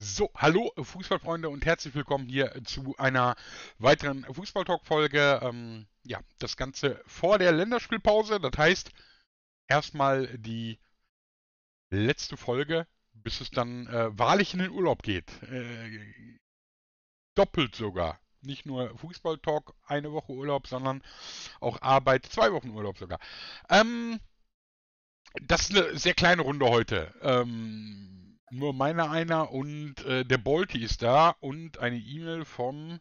So, hallo Fußballfreunde und herzlich willkommen hier zu einer weiteren Fußballtalk-Folge. Ähm, ja, das Ganze vor der Länderspielpause. Das heißt, erstmal die letzte Folge, bis es dann äh, wahrlich in den Urlaub geht. Äh, doppelt sogar. Nicht nur Fußballtalk eine Woche Urlaub, sondern auch Arbeit zwei Wochen Urlaub sogar. Ähm, das ist eine sehr kleine Runde heute. Ähm, nur meiner einer und äh, der Bolti ist da und eine E-Mail vom.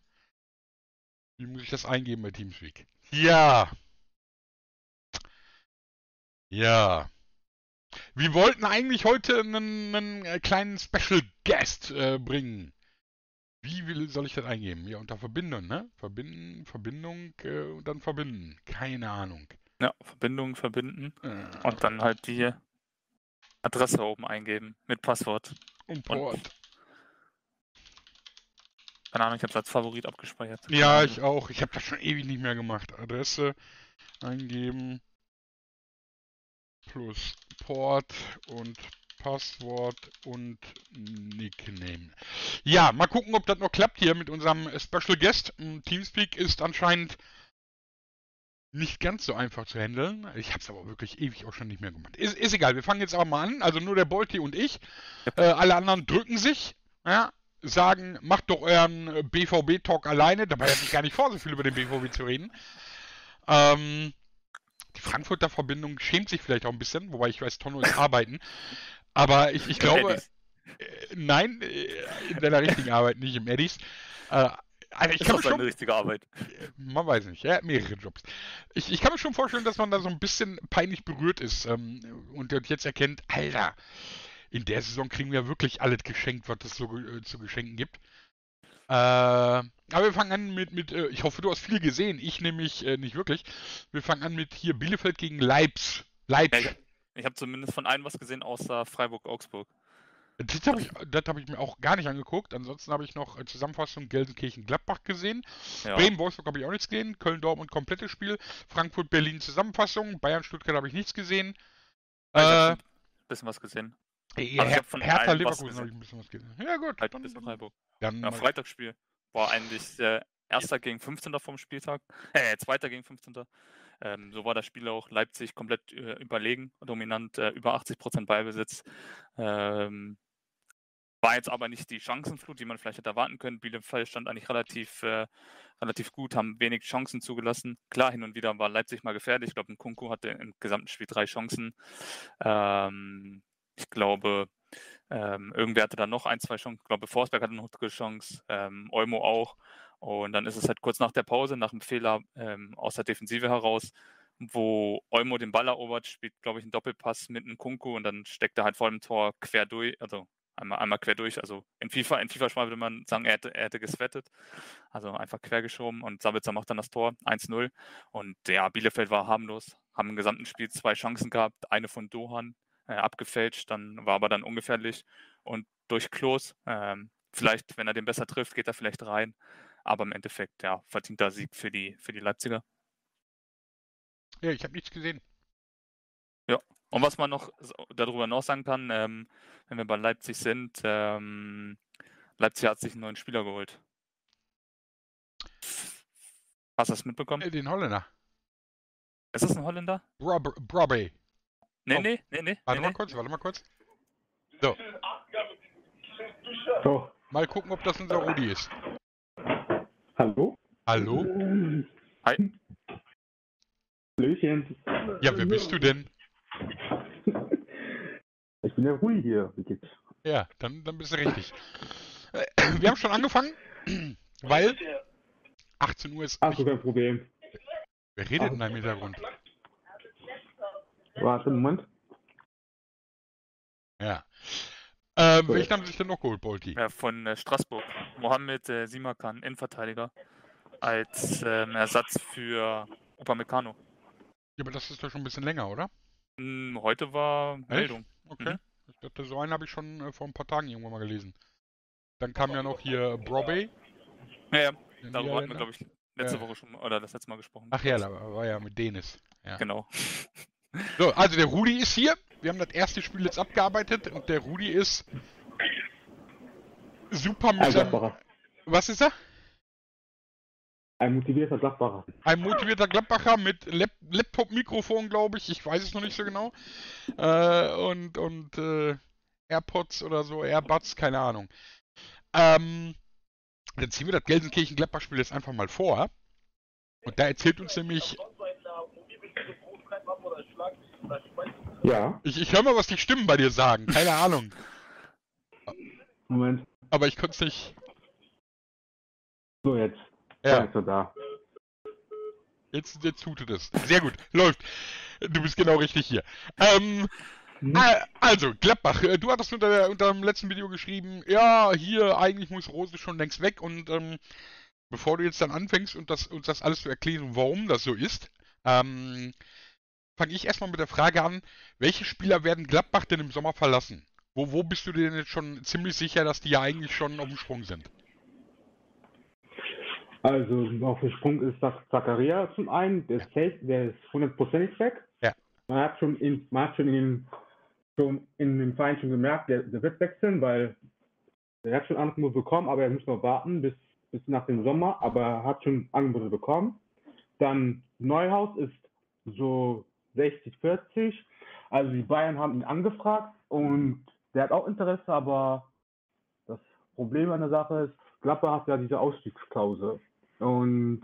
Wie muss ich das eingeben bei Teamspeak? Ja. Ja. Wir wollten eigentlich heute einen, einen äh, kleinen Special Guest äh, bringen. Wie will, soll ich das eingeben? Ja, unter Verbindung, ne? Verbinden, Verbindung äh, und dann verbinden. Keine Ahnung. Ja, Verbindung verbinden. Äh, Und dann halt die Adresse oben eingeben mit Passwort. und Port. Keine Ahnung, ich habe es als Favorit abgespeichert. Ja, ich auch. Ich habe das schon ewig nicht mehr gemacht. Adresse eingeben plus Port und Passwort und Nickname. Ja, mal gucken, ob das noch klappt hier mit unserem Special Guest. Mm, Teamspeak ist anscheinend nicht ganz so einfach zu handeln. Ich habe es aber wirklich ewig auch schon nicht mehr gemacht. Ist, ist egal, wir fangen jetzt aber mal an. Also nur der Bolti und ich. Äh, alle anderen drücken sich, ja, sagen, macht doch euren BVB-Talk alleine. Dabei hatte ich gar nicht vor, so viel über den BVB zu reden. Ähm, die Frankfurter Verbindung schämt sich vielleicht auch ein bisschen, wobei ich weiß, Tonno ist arbeiten. Aber ich, ich glaube, äh, nein, äh, in deiner richtigen Arbeit, nicht im Eddies. Äh, also ich Ist kann mir schon seine richtige Arbeit. man weiß nicht, er hat mehrere Jobs. Ich, ich kann mir schon vorstellen, dass man da so ein bisschen peinlich berührt ist ähm, und jetzt erkennt, Alter, in der Saison kriegen wir wirklich alles geschenkt, was es so äh, zu geschenken gibt. Äh, aber wir fangen an mit, mit äh, ich hoffe, du hast viel gesehen, ich nämlich äh, nicht wirklich. Wir fangen an mit hier Bielefeld gegen Leipzig. Ja, Leipzig. ich ich habe zumindest von einem was gesehen, außer Freiburg-Augsburg. Das habe ich, das hab ich mir auch gar nicht angeguckt. Ansonsten habe ich noch äh, Zusammenfassung Gelsenkirchen-Gladbach gesehen. Ja. Bremen-Wolfsburg habe ich auch nichts gesehen. Köln-Dortmund komplettes Spiel. Frankfurt-Berlin Zusammenfassung. Bayern-Stuttgart habe ich nichts gesehen. Ich Äh, ein bisschen was gesehen. äh, also Her von Hertha Leverkusen habe ich ein bisschen was gesehen. Ja gut, Halt dann, Freiburg. dann Ja, Freitagsspiel war eigentlich äh, erster gegen 15. vom Spieltag. Äh, zweiter gegen 15. Ähm, so war das Spiel auch Leipzig komplett äh, überlegen, dominant, äh, über 80% Ballbesitz. Ähm, war jetzt aber nicht die Chancenflut, die man vielleicht hätte erwarten können. Bielefeld stand eigentlich relativ, äh, relativ gut, haben wenig Chancen zugelassen. Klar, hin und wieder war Leipzig mal gefährlich. Ich glaube, ein Kunku hatte im gesamten Spiel drei Chancen. Ähm, ich glaube, ähm, irgendwer hatte dann noch ein, zwei Chancen. Ich glaube, Forsberg hatte noch eine Chance, ähm, Olmo auch. Und dann ist es halt kurz nach der Pause, nach einem Fehler ähm, aus der Defensive heraus, wo Olmo den Ball erobert, spielt, glaube ich, einen Doppelpass mit einem Kunku und dann steckt er halt vor dem Tor quer durch, also einmal, einmal quer durch. Also in FIFA, in FIFA würde man sagen, er hätte, er hätte geswettet. Also einfach quer geschoben und Sabitzer macht dann das Tor 1-0. Und ja, Bielefeld war harmlos, haben im gesamten Spiel zwei Chancen gehabt, eine von Dohan äh, abgefälscht, dann war aber dann ungefährlich und durch Klos. Ähm, vielleicht, wenn er den besser trifft, geht er vielleicht rein. Aber im Endeffekt, ja, verdienter Sieg für die, für die Leipziger. ja, ich habe nichts gesehen. Und was man noch so- darüber noch sagen kann, ähm, wenn wir bei Leipzig sind, ähm, Leipzig hat sich einen neuen Spieler geholt. Hast du das mitbekommen? Äh, den Holländer. Ist das ein Holländer? Brob Brobby. Nee, Oh. nee, nee, nee. Warte nee, mal nee. kurz, warte mal kurz. So, Mal gucken, ob das unser Rudi ist. hallo? Hallo? Hi. Hallöchen. Ja, wer bist du denn? Ich bin der Rui hier. Wie geht's? Ja, dann, dann bist du richtig. Äh, Wir haben schon angefangen, weil 18 Uhr ist. Ach, so kein Problem. Wer redet denn da im Hintergrund? Warte, Moment. Ja. Äh, welchen haben sie sich denn noch geholt, Bolti? Ja, von äh, Straßburg. Mohamed äh, Simakan, Innenverteidiger, als ähm, Ersatz für Upamecano. Ja, aber das ist doch schon ein bisschen länger, oder? Hm, heute war Meldung. Okay. Mhm. Ich dachte, so einen habe ich schon äh, vor ein paar Tagen irgendwann mal gelesen. Dann kam ja noch hier Brobby. Ja, ja, darüber hatten wir, glaube ich, letzte Ja. Woche schon oder das letzte Mal gesprochen. Ach ja, da war ja mit Denis. Ja. Genau. So, also der Rudi ist hier. Wir haben das erste Spiel jetzt abgearbeitet und der Rudi ist super mit. Was ist er? Ein motivierter Gladbacher. Ein motivierter Gladbacher mit Lap Laptop-Mikrofon, glaube ich. Ich weiß es noch nicht so genau. Äh, und und äh, AirPods oder so, AirBuds, keine Ahnung. Ähm, dann ziehen wir das Gelsenkirchen-Gladbach-Spiel jetzt einfach mal vor. Und da erzählt uns nämlich, Ja, ich, ich höre mal, was die Stimmen bei dir sagen. Keine Ahnung. Moment. Aber ich konnte es nicht. So, jetzt. Ja. Ist er da. Jetzt, jetzt tutet es. Sehr gut, läuft. Du bist genau richtig hier. Ähm, Mhm. äh, also, Gladbach, äh, du hattest unter, der, unter dem letzten Video geschrieben, ja, hier, eigentlich muss Rose schon längst weg und ähm, bevor du jetzt dann anfängst und das, uns das alles zu erklären, warum das so ist, ähm, fange ich erstmal mit der Frage an, welche Spieler werden Gladbach denn im Sommer verlassen? Wo, wo bist du denn jetzt schon ziemlich sicher, dass die ja eigentlich schon auf dem Sprung sind? Also, auf dem Sprung ist das Zakaria zum einen. Der ist safe, der ist hundertprozentig weg. Ja. Man hat schon in, man hat schon in dem, schon in dem Verein schon gemerkt, der, der wird wechseln, weil er hat schon Angebote bekommen, aber er muss noch warten bis, bis nach dem Sommer, aber er hat schon Angebote bekommen. Dann Neuhaus ist so 60, 40. Also die Bayern haben ihn angefragt und der hat auch Interesse, aber das Problem an der Sache ist, Gladbach hat ja diese Ausstiegsklausel. Und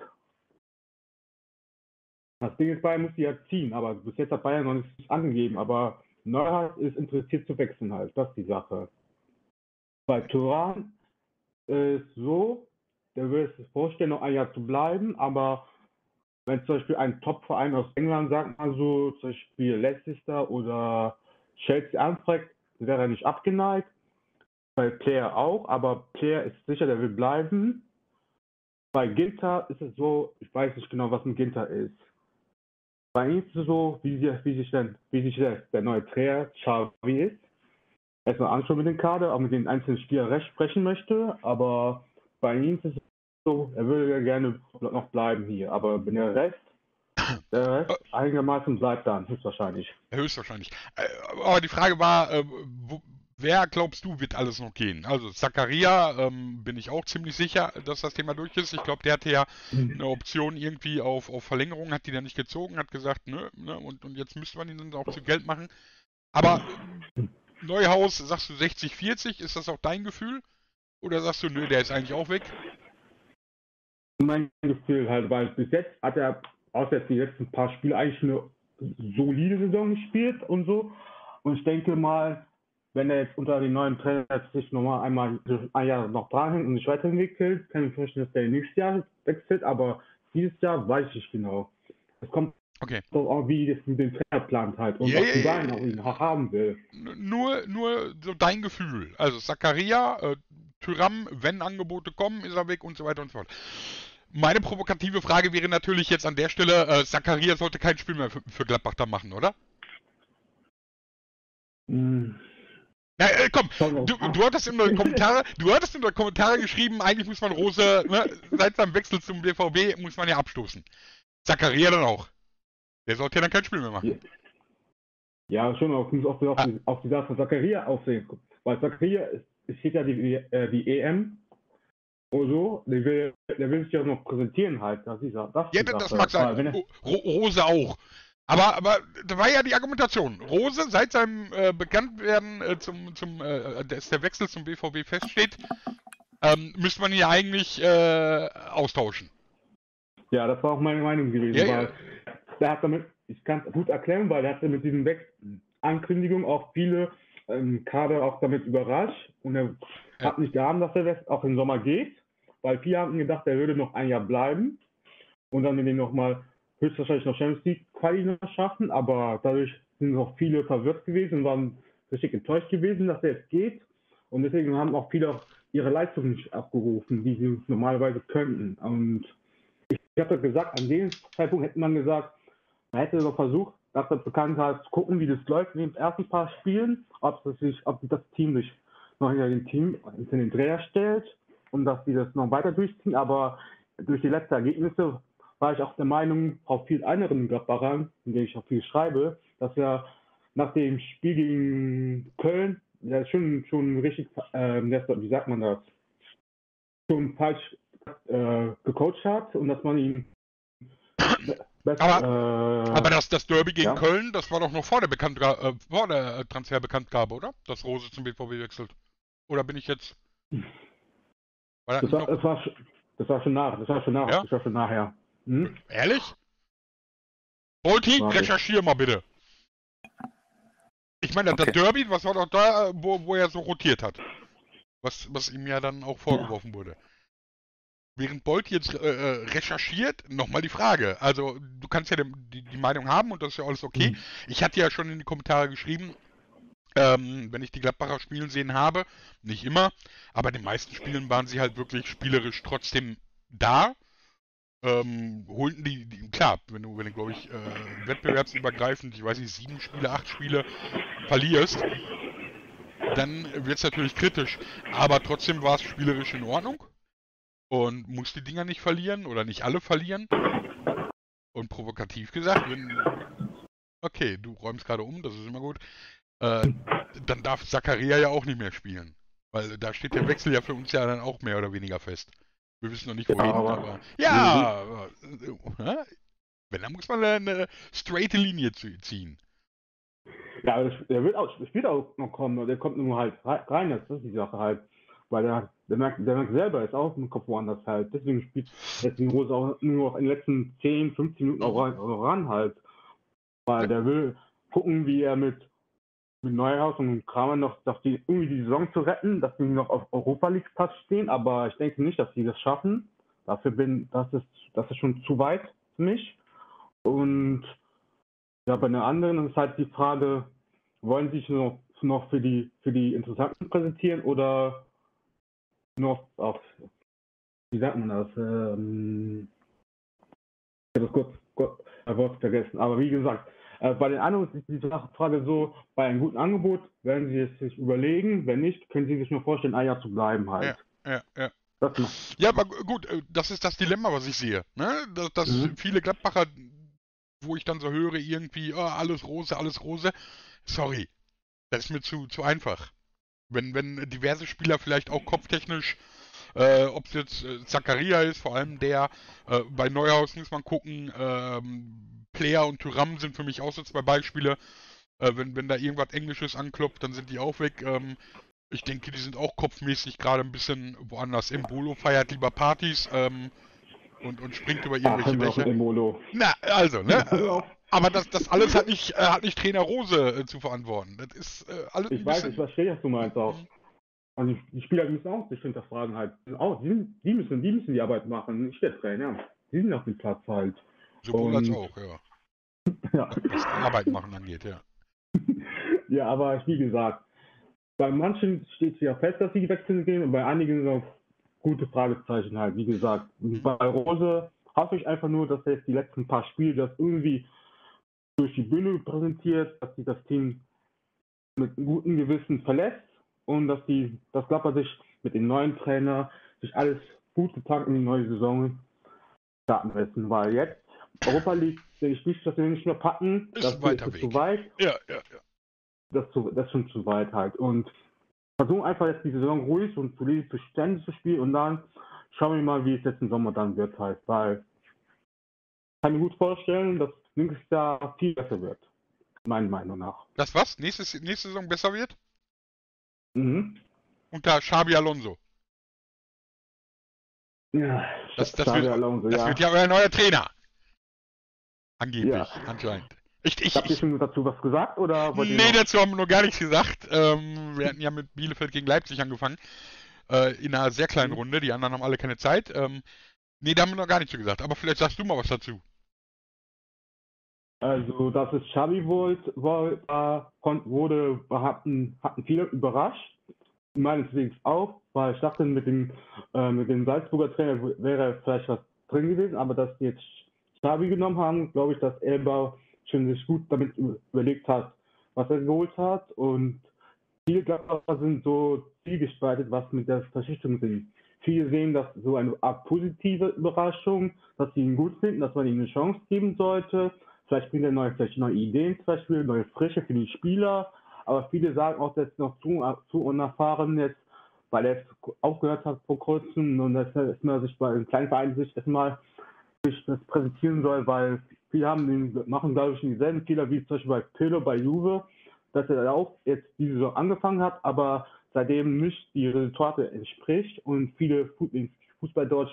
das Ding ist, Bayern muss die ja ziehen, aber bis jetzt hat Bayern noch nichts angegeben. Aber Neuhaus ist interessiert zu wechseln halt, das ist die Sache. Bei Turan ist so, der will sich vorstellen, noch ein Jahr zu bleiben, aber wenn zum Beispiel ein Top-Verein aus England, sagt man so, zum Beispiel Leicester oder Chelsea anfragt, wäre er nicht abgeneigt. Bei Player auch, aber Player ist sicher, der will bleiben. Bei Ginter ist es so, ich weiß nicht genau, was ein Ginter ist. Bei ihm ist es so, wie, wie sich, denn, wie sich der, der neue Trainer Xavi ist. Erstmal anschauen mit dem Kader, auch mit den einzelnen Spielern recht sprechen möchte, aber bei ihm ist es so, er würde ja gerne noch bleiben hier, aber wenn der Rest, der Rest einigermaßen bleibt dann, höchstwahrscheinlich. Höchstwahrscheinlich. Äh, aber die Frage war, äh, wo, wer glaubst du, wird alles noch gehen? Also Zakaria ähm, bin ich auch ziemlich sicher, dass das Thema durch ist. Ich glaube, der hatte ja eine Option irgendwie auf, auf Verlängerung, hat die dann nicht gezogen, hat gesagt, nö, ne, und, und jetzt müsste man ihn dann auch zu Geld machen. Aber Neuhaus, sagst du 60, 40, ist das auch dein Gefühl? Oder sagst du, nö, der ist eigentlich auch weg? Mein Gefühl halt, weil bis jetzt hat er, außer jetzt die letzten paar Spiele, eigentlich eine solide Saison gespielt und so. Und ich denke mal, wenn er jetzt unter den neuen Trainer sich nochmal einmal ein Jahr noch dranhängt und sich weiterentwickelt, kann ich mir vorstellen, dass der nächstes Jahr wechselt, aber dieses Jahr weiß ich genau. Es kommt Okay. auch, wie das mit dem Trainer plant halt und Ja, was ja, Bayern auch ihn haben will. Nur, nur so dein Gefühl. Also Zakaria, äh, Tyram, wenn Angebote kommen, ist er weg und so weiter und so fort. Meine provokative Frage wäre natürlich jetzt an der Stelle, äh, Zakaria sollte kein Spiel mehr für, für Gladbach da machen, oder? Hm. Ja, äh, komm, du, du hattest in den Kommentare, du hattest in den Kommentare geschrieben, eigentlich muss man Rose, ne, seit seinem Wechsel zum BVB muss man ja abstoßen. Zakaria dann auch. Der sollte ja dann kein Spiel mehr machen. Ja, schon, aber muss auch auf, Ah. die, auf die Sache von Zakaria aussehen. Weil Zakaria, es steht ja die, äh, die EM und so, der will, der will sich ja noch präsentieren halt. Das ist, ja- das Ja, das mag sein. Rose auch. Aber, aber da war ja die Argumentation. Rose, seit seinem äh, Bekanntwerden äh, zum, zum äh, dass der Wechsel zum BVB feststeht, ähm, müsste man ihn ja eigentlich äh, austauschen. ja, das war auch meine Meinung gewesen. Ja, ja. weil der hat damit, ich kann es gut erklären, weil er hatte mit diesen Wechsel Ankündigungen auch viele ähm, Kader auch damit überrascht und er Ja. hat nicht geahnt, dass er jetzt auch im Sommer geht, weil viele hatten gedacht, er würde noch ein Jahr bleiben und dann dem nochmal höchstwahrscheinlich noch Champions League Quali noch schaffen, aber dadurch sind auch viele verwirrt gewesen und waren richtig enttäuscht gewesen, dass er jetzt geht und deswegen haben auch viele ihre Leistung nicht abgerufen, die sie normalerweise könnten und ich, ich habe gesagt, an dem Zeitpunkt hätte man gesagt, man hätte so versucht, nach der Bekanntheit zu gucken, wie das läuft in den ersten paar Spielen, ob, das sich, ob das Team sich noch hinter dem Team, hinter den Dreher stellt und dass die das noch weiter durchziehen. Aber durch die letzten Ergebnisse war ich auch der Meinung, auf viel anderen Gladbachern, in denen ich auch viel schreibe, dass er nach dem Spiel gegen Köln der schon, schon richtig, ähm, wie sagt man das, schon falsch äh, gecoacht hat und dass man ihn aber, äh, aber das, das Derby gegen ja. Köln, das war doch noch vor der, Bekannt äh, vor der Transferbekanntgabe, oder? Dass Rose zum BVB wechselt. Oder bin ich jetzt. War das, war, das, war, das war schon nach, das war schon nach, ja? das war schon nachher. Hm? Ehrlich? Bolti, recherchier mal bitte. Ich meine, okay. das Derby, was war doch da, wo, wo er so rotiert hat? Was, was ihm ja dann auch vorgeworfen ja. wurde. Während Bolt jetzt äh, äh, recherchiert, nochmal die Frage. Also, du kannst ja die, die, Meinung haben und das ist ja alles okay. Mhm. Ich hatte ja schon in die Kommentare geschrieben, ähm, wenn ich die Gladbacher spielen sehen habe, nicht immer, aber in den meisten Spielen waren sie halt wirklich spielerisch trotzdem da. Ähm, holten die, die, klar, wenn du, wenn du glaube ich, äh, wettbewerbsübergreifend, ich weiß nicht, sieben Spiele, acht Spiele verlierst, dann wird es natürlich kritisch. Aber trotzdem war es spielerisch in Ordnung und muss die Dinger nicht verlieren oder nicht alle verlieren. Und provokativ gesagt, wenn. Okay, du räumst gerade um, das ist immer gut. Äh, dann darf Zakaria ja auch nicht mehr spielen. Weil da steht der Wechsel ja für uns ja dann auch mehr oder weniger fest. Wir wissen noch nicht wohin, ja, aber, aber. Ja! Aber, äh, wenn, dann muss man eine straighte Linie ziehen. Ja, der wird auch, spielt auch noch kommen, der kommt nur halt rein, das ist die Sache halt. Weil der, der, merkt, der merkt selber, ist auch im Kopf woanders halt. Deswegen spielt deswegen Rose auch nur noch in den letzten 10, 15 Minuten auch ran, auch ran halt. Weil der will gucken, wie er mit, mit Neuhaus und Kramer noch, dass die irgendwie die Saison zu retten, dass die noch auf Europa League Platz stehen, aber ich denke nicht, dass die das schaffen. Dafür bin, das ist, das ist schon zu weit für mich. Und ja, bei den anderen ist halt die Frage, wollen sie sich noch, noch für die für die Interessanten präsentieren oder noch auf, wie sagt man das? Ähm, ich habe das kurz, kurz Wort vergessen. Aber wie gesagt, äh, bei den anderen ist die Frage so, bei einem guten Angebot werden sie es sich überlegen, wenn nicht, können sie sich nur vorstellen, ein Jahr zu bleiben halt. Ja, ja, ja. ja, aber gut, äh, das ist das Dilemma, was ich sehe. Ne? Dass, dass mhm. viele Gladbacher, wo ich dann so höre, irgendwie, oh, alles Rose, alles Rose. Sorry, das ist mir zu, zu einfach. Wenn, wenn diverse Spieler vielleicht auch kopftechnisch, äh, ob es jetzt äh, Zakaria ist, vor allem der, äh, bei Neuhaus muss man gucken, ähm, Player und Tyram sind für mich auch so zwei Beispiele. Äh, wenn, wenn da irgendwas Englisches anklopft, dann sind die auch weg. Ähm, ich denke, die sind auch kopfmäßig gerade ein bisschen woanders. Embolo feiert lieber Partys ähm, und, und springt über irgendwelche Dächer. Na, also, ne? Aber das, das alles hat nicht, äh, hat nicht Trainer Rose äh, zu verantworten. Das ist äh, alles. Ich weiß, ich verstehe, was du meinst auch. Also die Spieler müssen auch sich hinterfragen halt. Auch, die, die, müssen, die müssen die Arbeit machen, nicht der Trainer. Die sind auf dem Platz halt. Sowohl als auch, ja. ja. Was Arbeit machen angeht, ja. ja, aber wie gesagt, bei manchen steht es ja fest, dass sie wechseln gehen und bei einigen sind auch gute Fragezeichen halt, wie gesagt. Bei Rose hoffe ich einfach nur, dass er jetzt die letzten paar Spiele das irgendwie durch die Bühne präsentiert, dass sich das Team mit gutem Gewissen verlässt und dass die, das Klapper sich mit dem neuen Trainer sich alles gut gepackt in die neue Saison starten müssen, weil jetzt Europa League ich nicht, dass wir nicht mehr packen. Ist das weiter ist Weg. zu weit. Ja, ja, ja. Das, zu, das ist schon zu weit halt. Und versuchen einfach jetzt die Saison ruhig und solide zu Stände zu spielen und dann schauen wir mal, wie es jetzt im Sommer dann wird halt, weil ich kann mir gut vorstellen, dass nächstes Jahr viel besser wird. Meiner Meinung nach. Das was? Nächstes, nächste Saison besser wird? Mhm. Unter Xabi Alonso. Ja, das, das, wird, Alonso, das ja. wird ja euer neuer Trainer. Angeblich, ja. anscheinend. Ich, ich, Habt ihr schon dazu was gesagt? Oder nee, dazu haben wir noch gar nichts gesagt. Ähm, wir hatten ja mit Bielefeld gegen Leipzig angefangen. Äh, in einer sehr kleinen mhm. Runde. Die anderen haben alle keine Zeit. Ähm, nee, da haben wir noch gar nichts gesagt. Aber vielleicht sagst du mal was dazu. Also, dass es Xavi wollte, war, wurde, hatten, hatten viele überrascht. Meines Wissens auch, weil ich dachte, mit dem, äh, mit dem Salzburger Trainer wäre vielleicht was drin gewesen, aber dass jetzt Xavi genommen haben, glaube ich, dass Elba schon sich gut damit überlegt hat, was er geholt hat. Und viele Gladbacher sind so zielgespaltet, was mit der Verschichtung sind. Viele sehen das so eine Art positive Überraschung, dass sie ihn gut finden, dass man ihm eine Chance geben sollte. Vielleicht bringt er neue, vielleicht neue Ideen, zum Beispiel neue Frische für die Spieler. aber viele sagen auch, dass noch zu, zu unerfahren jetzt, weil er aufgehört hat vor kurzem und dass er sich bei einem kleinen Verein sich erstmal sich das präsentieren soll, weil viele haben den, machen, glaube ich, dieselben Fehler wie zum Beispiel bei Pirlo bei Juve, dass er auch jetzt diese Saison angefangen hat, aber seitdem nicht die Resultate entspricht und viele Fußball dort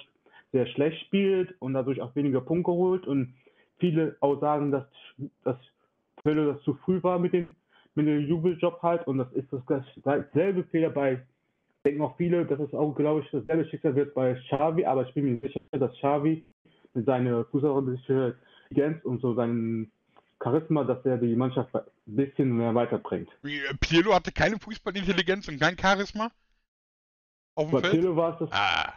sehr schlecht spielt und dadurch auch weniger Punkte holt und viele auch sagen, dass, dass Pirlo das zu früh war mit dem, mit dem Jubeljob halt und das ist das selbe Fehler bei, denken auch viele, dass es auch, glaube ich, dasselbe Schicksal wird bei Xavi, aber ich bin mir sicher, dass Xavi mit seiner fußballerische Intelligenz und so seinem Charisma, dass er die Mannschaft ein bisschen mehr weiterbringt. Wie, Pirlo hatte keine Fußballintelligenz und kein Charisma? Auf dem bei Feld? Pirlo war es das. Ah.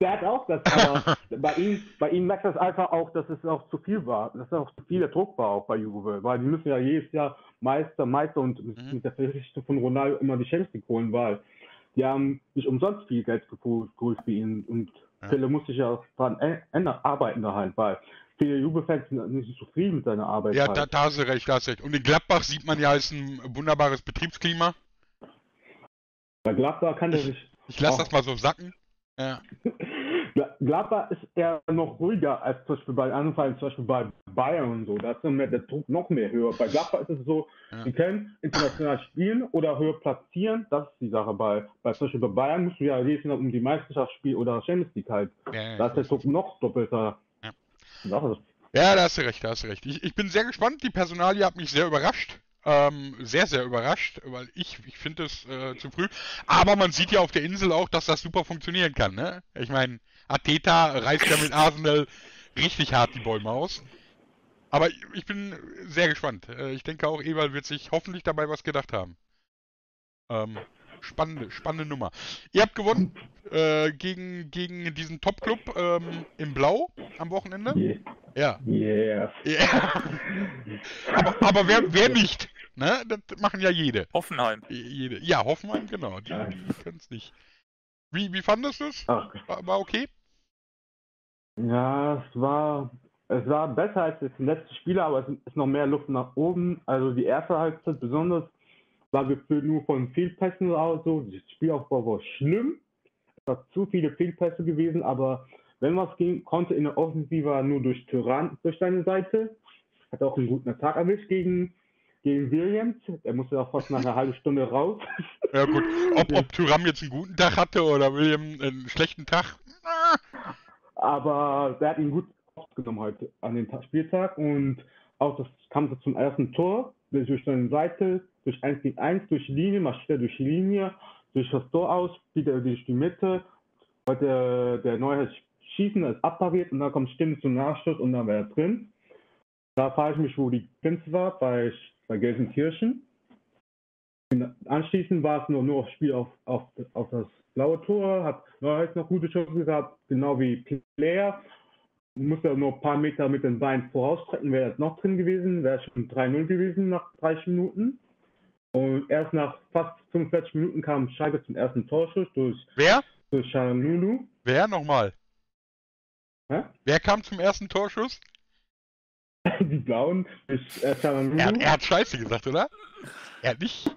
Der hat auch das, aber bei ihm, bei ihm merkt das einfach auch, dass es auch zu viel war, dass es auch zu viel der Druck war auch bei Juve, weil die müssen ja jedes Jahr Meister, Meister und mhm. mit der Verpflichtung von Ronaldo immer die Champions League holen, weil die haben nicht umsonst viel Geld geholt für ihn und Pille muss sich ja dran ändern, arbeiten daheim, weil viele Juve-Fans sind nicht zufrieden mit seiner Arbeit. Ja, halt. da, da hast du recht, da hast du recht. Und in Gladbach sieht man ja, ist ein wunderbares Betriebsklima. Bei Gladbach kann der sich. Ich lasse das mal so sacken. Ja. Gladbach ist eher noch ruhiger als zum Beispiel bei anderen Vereinen, zum Beispiel bei Bayern und so. Da ist mehr, der Druck noch mehr höher. Bei Gladbach ist es so, ja. die können international spielen oder höher platzieren. Das ist die Sache. Bei, bei zum Beispiel bei Bayern musst du ja jedes Jahr um die Meisterschaft spielen oder Champions League halt. Ja, ja, da ist der Druck noch doppelter. Ja. Ja, da hast du recht, da hast du recht. Ich, ich bin sehr gespannt. Die Personalie hat mich sehr überrascht. Ähm, sehr, sehr überrascht, weil ich, ich finde es äh, zu früh. Aber man sieht ja auf der Insel auch, dass das super funktionieren kann. Ne? Ich meine, Ateta reißt ja mit Arsenal richtig hart die Bäume aus. Aber ich bin sehr gespannt. Äh, ich denke auch, Ewald wird sich hoffentlich dabei was gedacht haben. Ähm, spannende, spannende Nummer. Ihr habt gewonnen äh, gegen, gegen diesen Top-Club ähm, im Blau am Wochenende. Yeah. Ja. Yeah. yeah. aber, aber wer, wer nicht? Ne? Das machen ja jede. Hoffenheim. Jede. Ja, Hoffenheim, genau. Die, die können es nicht. Wie, wie fandest du es? War, war okay? Ja, es war, es war besser als das letzte Spiel, aber es ist noch mehr Luft nach oben. Also die erste Halbzeit besonders war gefühlt nur von Fehlpässen oder so. Das Spielaufbau war schlimm. Es war zu viele Fehlpässe gewesen, aber wenn was ging, konnte in der Offensive nur durch Tyrann durch seine Seite. Hat auch einen guten Tag erwischt gegen, gegen Williams. Er musste auch fast nach einer halben Stunde raus. Ja gut, ob, ob Thuram jetzt einen guten Tag hatte oder William einen schlechten Tag. Aber der hat ihn gut aufgenommen heute an den Spieltag und auch das kam zum ersten Tor durch seine Seite, durch 1 gegen 1, durch Linie, marschiert er durch die Linie, durch das Tor aus, spielt er durch die Mitte, der, der Neue schießen, ist abpariert und dann kommt Stimme zum Nachschuss und dann wäre er drin. Da frage ich mich, wo die Grenze war, bei, bei Gelsenkirchen. Anschließend war es nur, nur auf Spiel auf, auf, auf das blaue Tor, hat Neuhaus noch gute Chancen gehabt, genau wie Player. Muss ja nur ein paar Meter mit den Beinen vorausstrecken, wäre das noch drin gewesen, wäre schon 3-0 gewesen nach 30 Minuten. Und erst nach fast 45 Minuten kam Schalke zum ersten Torschuss durch, Wer? durch Shalulu. Wer nochmal? Hä? Wer kam zum ersten Torschuss? Die Blauen durch äh, Er, er, hat Scheiße gesagt, oder? Er hat nicht.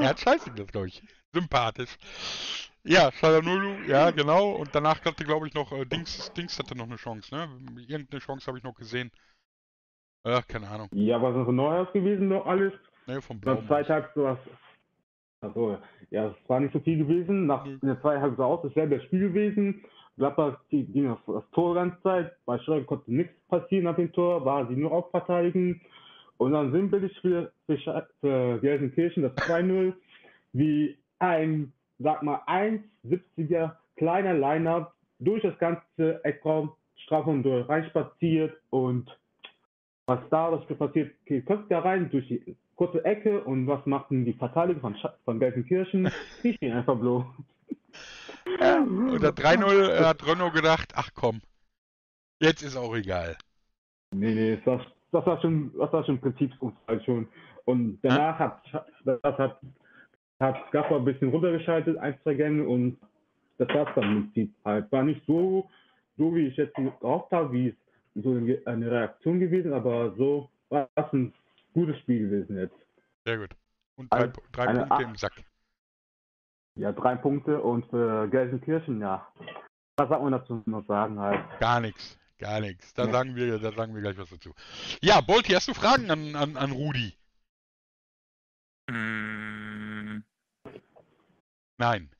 Er hat Scheiße gesagt, glaube ich. Sympathisch. Ja, Shalanulu, ja, genau. Und danach hatte, glaube ich, noch äh, Dings, Dings hatte noch eine Chance, ne? Irgendeine Chance habe ich noch gesehen. Ach, keine Ahnung. Ja, was ist von Neuhaus gewesen noch alles? Ne, vom Blau. Nach zwei Tagen sowas. Achso, ja, es war nicht so viel gewesen. Nach mhm. in der zweiten Halbzeit auch dasselbe Spiel gewesen. Gladbach ging auf das Tor ganz Zeit. Bei Schröder konnte nichts passieren nach dem Tor, war sie nur aufverteidigen. Und dann sinnbildlich für, für, für Gelsenkirchen das 2-0, wie ein sag mal, 1,70er kleiner Liner durch das ganze Eckraum, Strafraum durch reinspaziert und was da das passiert, okay, kommt da rein durch die kurze Ecke und was machten die Verteidiger von, Sch von Gelsenkirchen? Die stehen einfach bloß. Ja, unter 3-0 hat Renault gedacht, ach komm, jetzt ist auch egal. Nee, nee, das, das war schon, das war schon Prinzipsunfall schon. Und danach ja? hat, das hat hat Gaffer ein bisschen runtergeschaltet, ein, zwei Gänge und das war es dann im Prinzip halt. War nicht so, so wie ich jetzt gehofft habe, wie es so eine Reaktion gewesen, aber so war es ein gutes Spiel gewesen jetzt. Sehr gut. Und drei, Eine- drei eine Punkte Acht. im Sack. Ja, drei Punkte und für Gelsenkirchen, ja. Was sagt man dazu noch sagen halt? Gar nichts. Gar nichts. Da Nee. sagen wir, da sagen wir gleich was dazu. Ja, Bolti, hast du Fragen an, an, an Rudi? Mm, Nein.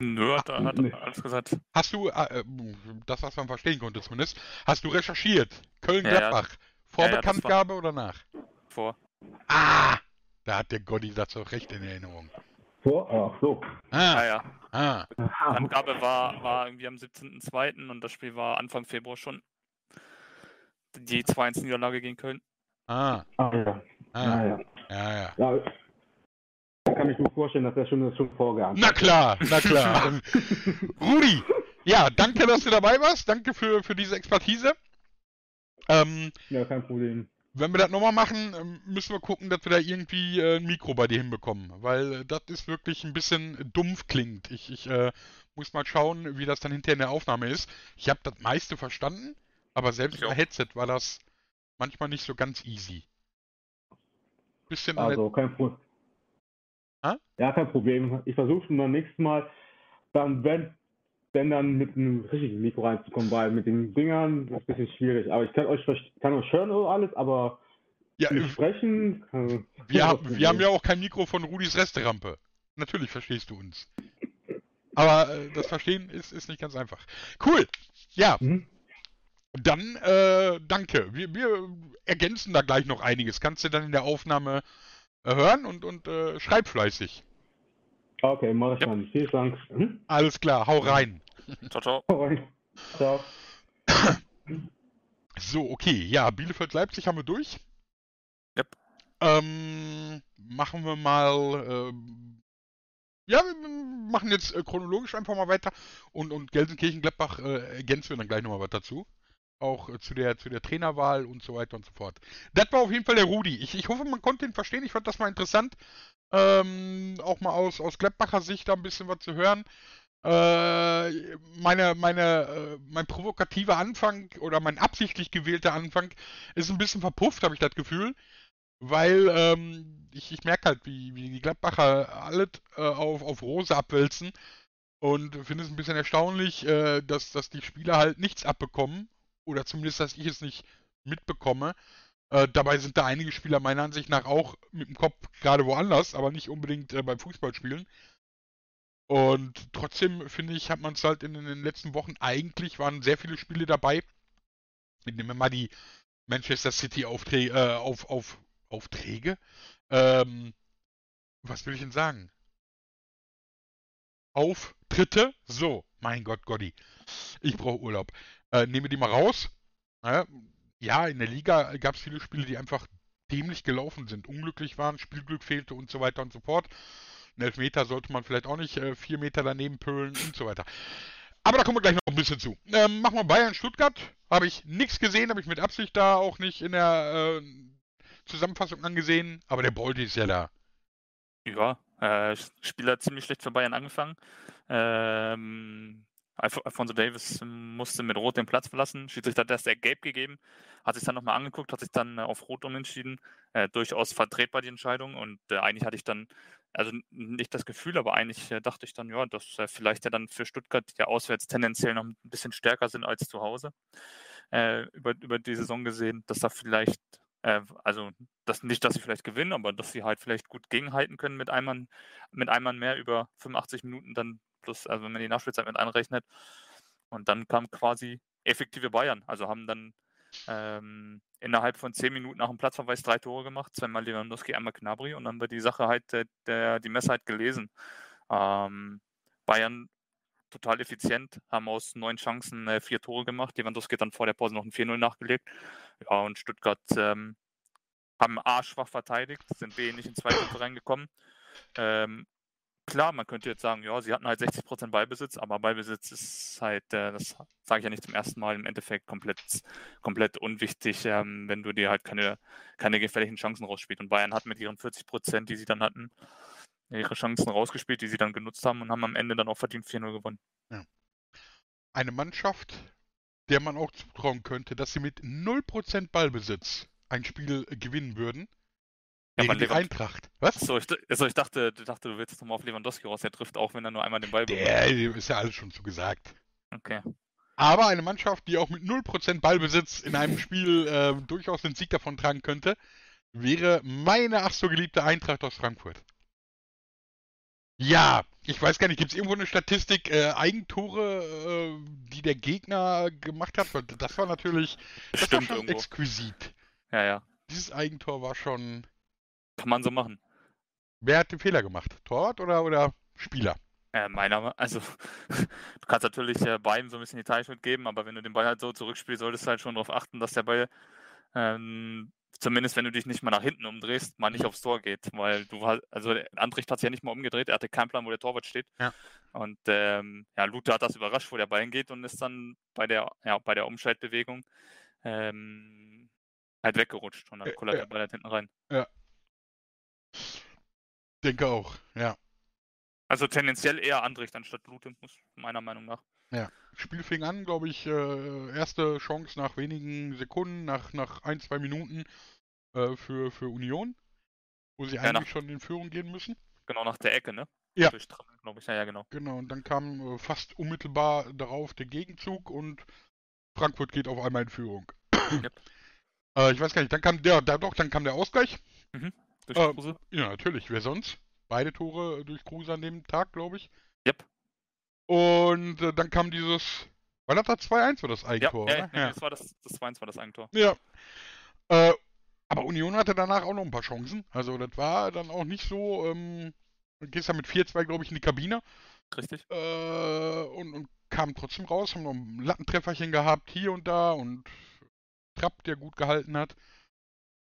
nö, hat er hat Nee. er alles gesagt. Hast du, äh, äh, das, was man verstehen konnte zumindest, hast du recherchiert? Köln-Gladbach. Vor Ja, ja, das war- Bekanntgabe oder nach? Vor. Ah! Da hat der Gotti das doch recht in Erinnerung. Vor? Ach so. Ah Ah, ja. ah. Angabe war, war irgendwie am 17.02. und das Spiel war Anfang Februar schon. Die 2-1-Niederlage gegen Köln. Ah, Ah, ja. ah, Ja, ja. ja, ja. Ja. Ich kann mich gut vorstellen, dass er schon, schon vorgeahnt Na klar, na klar. Rudi, ja, danke, dass du dabei warst. Danke für, für diese Expertise. Ähm, Ja, kein Problem. wenn wir das nochmal machen, ähm, müssen wir gucken, dass wir da irgendwie äh, ein Mikro bei dir hinbekommen. Weil äh, das ist wirklich ein bisschen dumpf klingt. Ich, ich äh, muss mal schauen, wie das dann hinterher in der Aufnahme ist. Ich habe das meiste verstanden, aber selbst Ich über auch. Headset war das manchmal nicht so ganz easy. Bisschen Also kein Problem. Ah? Ja, kein Problem. Ich versuche beim nächsten Mal, dann, wenn, wenn dann mit einem richtigen Mikro reinzukommen, weil mit den Dingern ist ein bisschen schwierig. Aber ich kann euch, kann euch hören und alles, aber ja, äh, sprechen. Kann, wir, haben, wir haben ja auch kein Mikro von Rudis Resterampe. Natürlich verstehst du uns. Aber äh, das Verstehen ist, ist nicht ganz einfach. Cool. Ja, Mhm. dann äh, danke. Wir, wir ergänzen da gleich noch einiges. Kannst du dann in der Aufnahme hören und, und äh, schreib fleißig. Okay, mach ich Ja. dann. Vielen Dank. Mhm. Alles klar, hau rein. Ciao, ciao. Ciao. So, okay. Ja, Bielefeld-Leipzig haben wir durch. Yep. Ähm, machen wir mal. Ähm, ja, wir machen jetzt äh, chronologisch einfach mal weiter. Und, und Gelsenkirchen-Gladbach äh, ergänzen wir dann gleich nochmal was dazu. Auch äh, zu der, zu der Trainerwahl und so weiter und so fort. Das war auf jeden Fall der Rudi. Ich, ich hoffe, man konnte ihn verstehen. Ich fand das mal interessant. Ähm, auch mal aus, aus Gladbacher Sicht da ein bisschen was zu hören. Äh, meine, meine, äh, mein provokativer Anfang oder mein absichtlich gewählter Anfang ist ein bisschen verpufft, habe ich das Gefühl. Weil ähm, ich, ich merke halt, wie, wie die Gladbacher alles äh, auf, auf Rose abwälzen. Und finde es ein bisschen erstaunlich, dass, dass die Spieler halt nichts abbekommen. Oder zumindest, dass ich es nicht mitbekomme. Äh, dabei sind da einige Spieler meiner Ansicht nach auch mit dem Kopf gerade woanders, aber nicht unbedingt äh, beim Fußballspielen. Und trotzdem finde ich, hat man es halt in, in den letzten Wochen eigentlich waren sehr viele Spiele dabei. Ich nehme mal die Manchester City Aufträge, äh, auf, auf, Aufträge. Ähm, was will ich denn sagen? Auftritte? So, mein Gott, Gotti. Ich brauche Urlaub. Äh, nehme die mal raus. Ja, ja, in der Liga gab es viele Spiele, die einfach dämlich gelaufen sind, unglücklich waren, Spielglück fehlte und so weiter und so fort. Ein Elfmeter sollte man vielleicht auch nicht äh, vier Meter daneben pölen und so weiter. Aber da kommen wir gleich noch ein bisschen zu. Ähm, machen wir Bayern Stuttgart. Habe ich nichts gesehen, habe ich mit Absicht da auch nicht in der äh, Zusammenfassung angesehen. Aber der Bolte ist ja da. Ja, äh, Spiel hat ziemlich schlecht für Bayern angefangen. Ähm, Alf Alfonso Davis musste mit Rot den Platz verlassen. Schiedsrichter hat erst der Gelb gegeben, hat sich dann nochmal angeguckt, hat sich dann äh, auf Rot umentschieden. Äh, durchaus vertretbar die Entscheidung und äh, eigentlich hatte ich dann, also nicht das Gefühl, aber eigentlich äh, dachte ich dann, ja, dass äh, vielleicht ja dann für Stuttgart die auswärts tendenziell noch ein bisschen stärker sind als zu Hause. Äh, über, über die Saison gesehen, dass da vielleicht, also das nicht, dass sie vielleicht gewinnen, aber dass sie halt vielleicht gut gegenhalten können mit einem Mann, mit einem Mann mehr über 85 Minuten dann plus, also wenn man die Nachspielzeit mit einrechnet. Und dann kam quasi effektive Bayern. Also haben dann ähm, innerhalb von 10 Minuten nach dem Platzverweis drei Tore gemacht, zweimal Lewandowski, einmal Knabri und dann wird die Sache halt, äh, der, die Messe halt gelesen. Ähm, Bayern total effizient, haben aus neun Chancen äh, vier Tore gemacht. Lewandowski dann vor der Pause noch ein 4-0 nachgelegt. Ja, und Stuttgart ähm, haben A schwach verteidigt, sind B nicht in Zweikämpfe reingekommen. Ähm, klar, man könnte jetzt sagen, ja, sie hatten halt 60% Ballbesitz, aber Ballbesitz ist halt, äh, das sage ich ja nicht zum ersten Mal, im Endeffekt komplett, komplett unwichtig, ähm, wenn du dir halt keine, keine gefährlichen Chancen rausspielst. Und Bayern hat mit ihren 40%, die sie dann hatten, ihre Chancen rausgespielt, die sie dann genutzt haben und haben am Ende dann auch verdient 4-0 gewonnen. Eine Mannschaft, der man auch zutrauen könnte, dass sie mit 0% Ballbesitz ein Spiel gewinnen würden, Ja, Gegen die Eintracht. Was? Achso, ich, also ich dachte, du dachte, du willst jetzt nochmal auf Lewandowski raus. Der trifft auch, wenn er nur einmal den Ball berührt. Der ist ja alles schon so gesagt. Okay. Aber eine Mannschaft, die auch mit 0% Ballbesitz in einem Spiel äh, durchaus den Sieg davon tragen könnte, wäre meine ach so geliebte Eintracht aus Frankfurt. Ja, ich weiß gar nicht, gibt es irgendwo eine Statistik, äh, Eigentore, äh, die der Gegner gemacht hat? Das war natürlich das war schon irgendwo. exquisit. Ja, ja. Dieses Eigentor war schon. Kann man so machen. Wer hat den Fehler gemacht? Torwart oder, oder Spieler? Äh, meiner, also du kannst natürlich äh, beiden so ein bisschen Detailschritt geben, aber wenn du den Ball halt so zurückspielst, solltest du halt schon darauf achten, dass der Ball, ähm, zumindest wenn du dich nicht mal nach hinten umdrehst, mal nicht aufs Tor geht, weil du halt, also Andricht hat sich ja nicht mal umgedreht, er hatte keinen Plan, wo der Torwart steht. Ja. Und ähm, ja, Lute hat das überrascht, wo der Ball hingeht und ist dann bei der, ja, bei der Umschaltbewegung ähm, halt weggerutscht und dann Äh, kullert ja. der Ball halt hinten rein. Denke auch, ja. Also tendenziell eher Andricht anstatt Lute, muss meiner Meinung nach. Spiel fing an, glaube ich, äh, erste Chance nach wenigen Sekunden, nach, nach ein, zwei Minuten äh, für, für Union, wo sie Ja, eigentlich nach- schon in Führung gehen müssen. Genau nach der Ecke, ne? Ja. Durch glaube ich. Ja, ja, genau. Genau, und dann kam äh, fast unmittelbar darauf der Gegenzug und Frankfurt geht auf einmal in Führung. Yep. äh, ich weiß gar nicht, dann kam der, da doch, dann kam der Ausgleich. Durch Ähm, Kruse. Ja, natürlich, wer sonst? Beide Tore durch Kruse an dem Tag, glaube ich. Yep. Und äh, dann kam dieses, war das da 2-1 war das Ja, Eigentor, ja, oder? nee, das war das, das 2 war das Eigentor. Ja. Äh, aber Union hatte danach auch noch ein paar Chancen. Also das war dann auch nicht so, ähm, du gehst ja mit 4-2, glaube ich, in die Kabine Richtig? äh, und, und kamen trotzdem raus, haben noch ein Lattentrefferchen gehabt, hier und da und Trapp, der gut gehalten hat.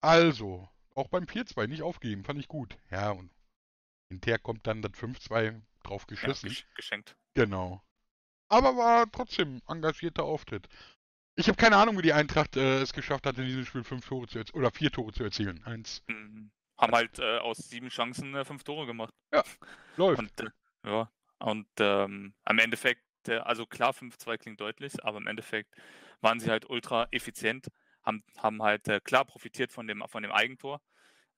Also, auch beim 4-2 nicht aufgeben, fand ich gut. Ja, und hinterher kommt dann das 5-2 drauf Ja, geschissen. gesch geschenkt. Genau. Aber war trotzdem engagierter Auftritt. Ich habe keine Ahnung, wie die Eintracht äh, es geschafft hat, in diesem Spiel fünf Tore zu oder vier Tore zu erzielen. Eins Mhm. Haben halt äh, aus sieben Chancen äh, fünf Tore gemacht. läuft. Und äh, ja, und ähm, am Endeffekt, äh, also klar, 5-2 klingt deutlich, aber im Endeffekt waren sie halt ultra effizient, haben, haben halt äh, klar profitiert von dem, von dem Eigentor,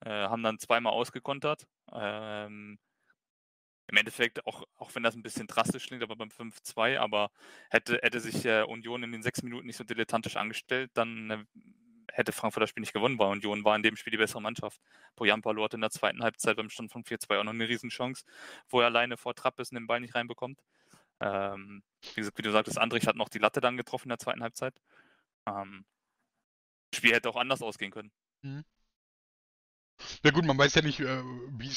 äh, haben dann zweimal ausgekontert. Ähm, Im Endeffekt, auch, auch wenn das ein bisschen drastisch klingt, aber beim 5-2, aber hätte, hätte sich äh, Union in den sechs Minuten nicht so dilettantisch angestellt, dann äh, hätte Frankfurt das Spiel nicht gewonnen, weil Union war in dem Spiel die bessere Mannschaft. Bojan Palo hat in der zweiten Halbzeit beim Stand von 4-2 auch noch eine Riesenchance, wo er alleine vor Trapp ist und den Ball nicht reinbekommt. Ähm, wie, wie du sagtest, Andrich hat noch die Latte dann getroffen in der zweiten Halbzeit. Ähm, das Spiel hätte auch anders ausgehen können. Na gut, man weiß ja nicht, äh, wie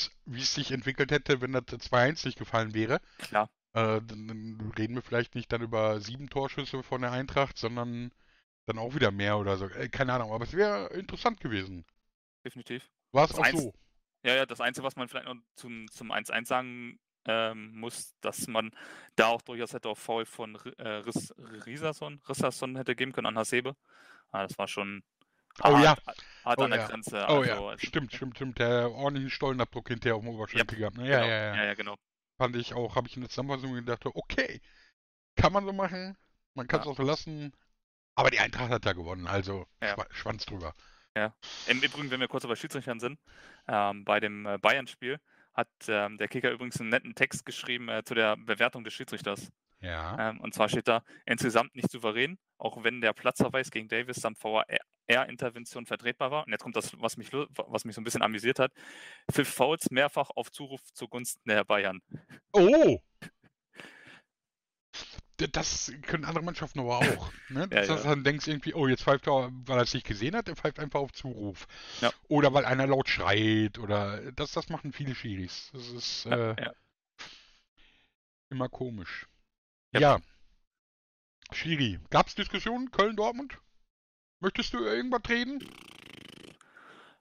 es sich entwickelt hätte, wenn das 2-1 nicht gefallen wäre. Klar, Äh, dann, dann reden wir vielleicht nicht dann über sieben Torschüsse von der Eintracht, sondern dann auch wieder mehr oder so. Äh, keine Ahnung, aber es wäre interessant gewesen. definitiv. War es auch Eins- so? Ja, ja, das Einzige, was man vielleicht noch zum, zum 1-1 sagen ähm, muss, dass man da auch durchaus hätte auf Foul von äh, Rissason hätte geben können an Hasebe. Ah, das war schon Oh ja. hart, hart Oh an der ja. Grenze. Oh also, ja, also, stimmt, stimmt, stimmt. Der ordentlichen Stollenabdruck hinterher auf dem Oberschenkel gehabt. Ne? Ja, genau. ja, ja. ja, ja, genau. Fand ich auch, habe ich in der Zusammenfassung gedacht, okay, kann man so machen, man kann es Ja. auch so lassen. Aber die Eintracht hat ja gewonnen, also Ja. Schwa Schwanz drüber. Im Übrigen, wenn wir kurz bei Schiedsrichtern sind, ähm, bei dem äh, Bayern-Spiel hat ähm, der Kicker übrigens einen netten Text geschrieben äh, zu der Bewertung des Schiedsrichters. Ja. Ähm, und zwar steht da insgesamt nicht souverän, auch wenn der Platzverweis gegen Davis samt VAR-Intervention vertretbar war. Und jetzt kommt das, was mich, was mich so ein bisschen amüsiert hat. Pfiff Fouls mehrfach auf Zuruf zugunsten der Bayern. Oh! Das können andere Mannschaften aber auch. Ne? Dass Ja, du ja. dann denkst irgendwie, oh, jetzt pfeift er, weil er es nicht gesehen hat, der pfeift einfach auf Zuruf. Ja. Oder weil einer laut schreit oder das, das machen viele Schiris. Das ist äh, immer komisch. Ja. Ja. Schiri, gab es Diskussionen Köln-Dortmund? Möchtest du irgendwas reden?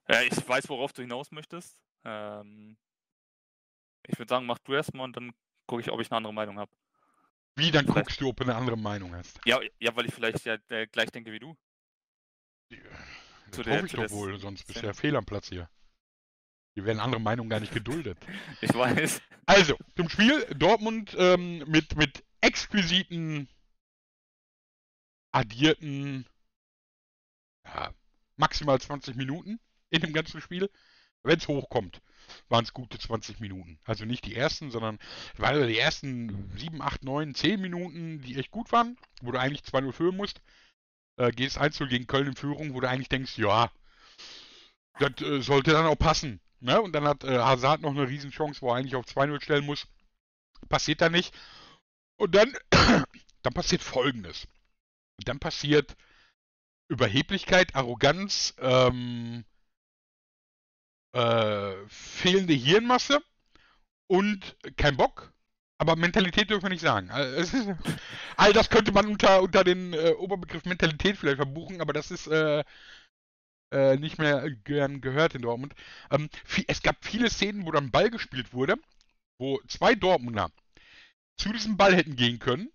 Ja, ich weiß, worauf du hinaus möchtest. Ähm, ich würde sagen, mach du erstmal und dann gucke ich, ob ich eine andere Meinung habe. Wie, dann Vielleicht- guckst du, ob du eine andere Meinung hast. Ja, ja, weil ich vielleicht ja äh, gleich denke wie du. Das Zu hoffe der- ich zu doch wohl, sonst bist du ja fehl am Platz hier. Hier werden andere Meinungen gar nicht geduldet. Ich weiß. Also, zum Spiel. Dortmund ähm, mit, mit exquisiten, addierten, ja, maximal 20 Minuten in dem ganzen Spiel. wenn es hochkommt, waren es gute 20 Minuten. Also nicht die ersten, sondern weil die ersten 7, 8, 9, 10 Minuten, die echt gut waren, wo du eigentlich 2-0 führen musst, äh, gehst 1-0 gegen Köln in Führung, wo du eigentlich denkst, ja, das äh, sollte dann auch passen. Ne? Und dann hat äh, Hazard noch eine Riesenchance, wo er eigentlich auf 2-0 stellen muss. Passiert da nicht. Und dann, dann passiert Folgendes. Dann passiert Überheblichkeit, Arroganz, ähm, äh, fehlende Hirnmasse und kein Bock. Aber Mentalität dürfen wir nicht sagen. Ist, all das könnte man unter, unter den äh, Oberbegriff Mentalität vielleicht verbuchen, aber das ist äh, äh, nicht mehr gern gehört in Dortmund. Ähm, viel, es gab viele Szenen, wo dann Ball gespielt wurde, wo zwei Dortmunder zu diesem Ball hätten gehen können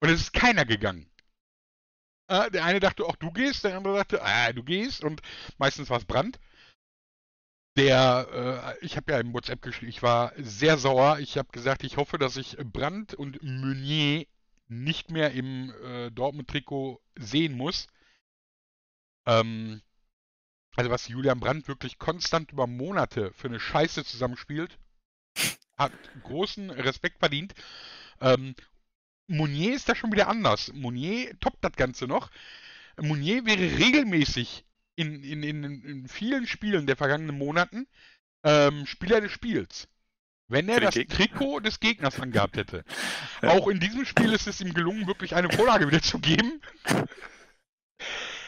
und es ist keiner gegangen. Äh, der eine dachte, auch du gehst, der andere dachte, ah, du gehst und meistens war es Brand. Der, äh, ich habe ja im WhatsApp geschrieben, ich war sehr sauer. Ich habe gesagt, ich hoffe, dass ich Brandt und Meunier nicht mehr im äh, Dortmund-Trikot sehen muss. Ähm, also was Julian Brandt wirklich konstant über Monate für eine Scheiße zusammenspielt, hat großen Respekt verdient. Ähm, Mounier ist da schon wieder anders. Mounier toppt das Ganze noch. Mounier wäre regelmäßig in, in, in, in vielen Spielen der vergangenen Monaten ähm, Spieler des Spiels. Wenn er das. Trikot des Gegners angehabt hätte. Ja. Auch in diesem Spiel ist es ihm gelungen, wirklich eine Vorlage wieder zu geben.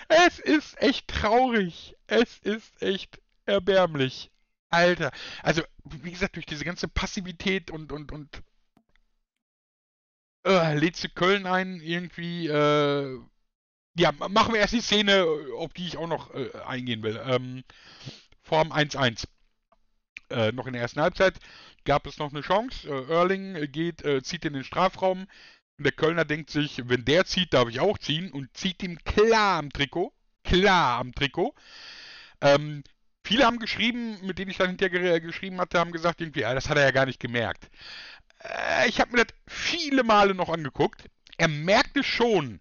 Es ist echt traurig. Es ist echt erbärmlich. Alter. Also, wie gesagt, durch diese ganze Passivität und, und, und äh, lädst du Köln ein, irgendwie, äh, ja, machen wir erst die Szene, auf die ich auch noch äh, eingehen will. Ähm, Form 1-1. Äh, noch in der ersten Halbzeit gab es noch eine Chance. Äh, Erling geht, äh, zieht in den Strafraum. Der Kölner denkt sich, wenn der zieht, darf ich auch ziehen. Und zieht ihm klar am Trikot. Klar am Trikot. Ähm, viele haben geschrieben, mit denen ich dann hinterher geschrieben hatte, haben gesagt, irgendwie, ja, das hat er ja gar nicht gemerkt. Äh, ich habe mir das viele Male noch angeguckt. Er merkte schon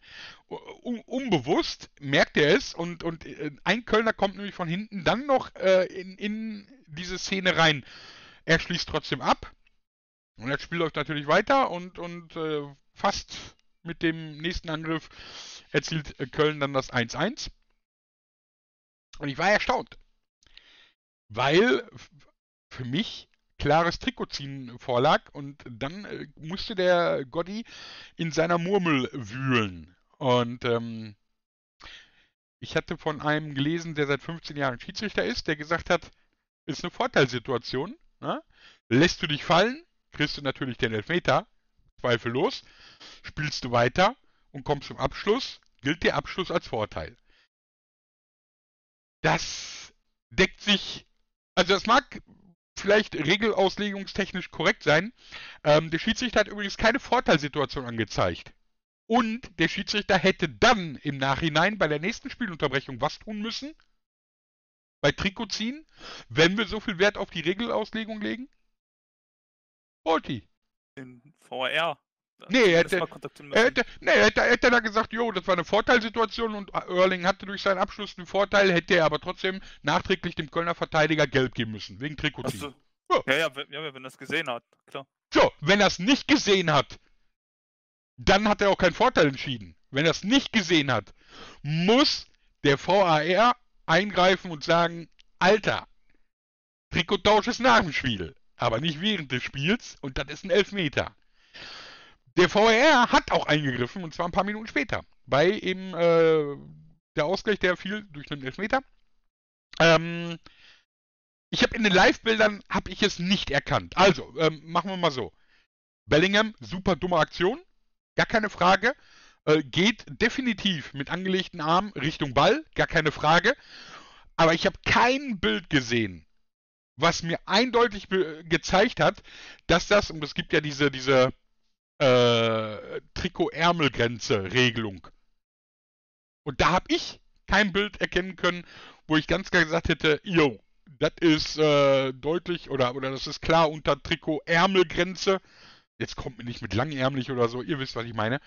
un unbewusst merkt er es und, und äh, ein Kölner kommt nämlich von hinten dann noch äh, in, in diese Szene rein. Er schließt trotzdem ab und das Spiel läuft natürlich weiter und, und äh, fast mit dem nächsten Angriff erzielt äh, Köln dann das 1-1. Und ich war erstaunt, weil für mich klares Trikotziehen vorlag und dann äh, musste der Gotti in seiner Murmel wühlen. Und ähm, ich hatte von einem gelesen, der seit 15 Jahren Schiedsrichter ist, der gesagt hat, ist eine Vorteilssituation. Ne? Lässt du dich fallen, kriegst du natürlich den Elfmeter, zweifellos. Spielst du weiter und kommst zum Abschluss, gilt der Abschluss als Vorteil. Das deckt sich, also das mag vielleicht regelauslegungstechnisch korrekt sein. Ähm, der Schiedsrichter hat übrigens keine Vorteilssituation angezeigt. Und der Schiedsrichter hätte dann im Nachhinein bei der nächsten Spielunterbrechung was tun müssen? Bei Trikot ziehen? Wenn wir so viel Wert auf die Regelauslegung legen? Volti. Den VR. Nee, er hätte, er hätte, nee, er hätte, hätte da gesagt, jo, das war eine Vorteilsituation und Erling hatte durch seinen Abschluss einen Vorteil, hätte er aber trotzdem nachträglich dem Kölner Verteidiger Gelb geben müssen, wegen Trikotziehen. So. Ja. Ja, ja, ja, wenn er es gesehen hat, klar. So, wenn er es nicht gesehen hat, dann hat er auch keinen Vorteil entschieden. Wenn er es nicht gesehen hat, muss der VAR eingreifen und sagen, Alter, Trikottausch ist nach dem Spiel, aber nicht während des Spiels und das ist ein Elfmeter. Der VAR hat auch eingegriffen und zwar ein paar Minuten später. Bei eben äh, der Ausgleich, der fiel durch einen Elfmeter. Ähm, ich habe in den Live-Bildern habe ich es nicht erkannt. Also ähm, machen wir mal so. Bellingham, super dumme Aktion, gar keine Frage. Äh, geht definitiv mit angelegten Armen Richtung Ball, gar keine Frage. Aber ich habe kein Bild gesehen, was mir eindeutig gezeigt hat, dass das, und es gibt ja diese, diese äh, Trikot-Ärmelgrenze-Regelung. Und da habe ich kein Bild erkennen können, wo ich ganz klar gesagt hätte, yo, das ist äh, deutlich oder, oder das ist klar unter Trikot-Ärmelgrenze. Jetzt kommt mir nicht mit langärmlich oder so, ihr wisst, was ich meine.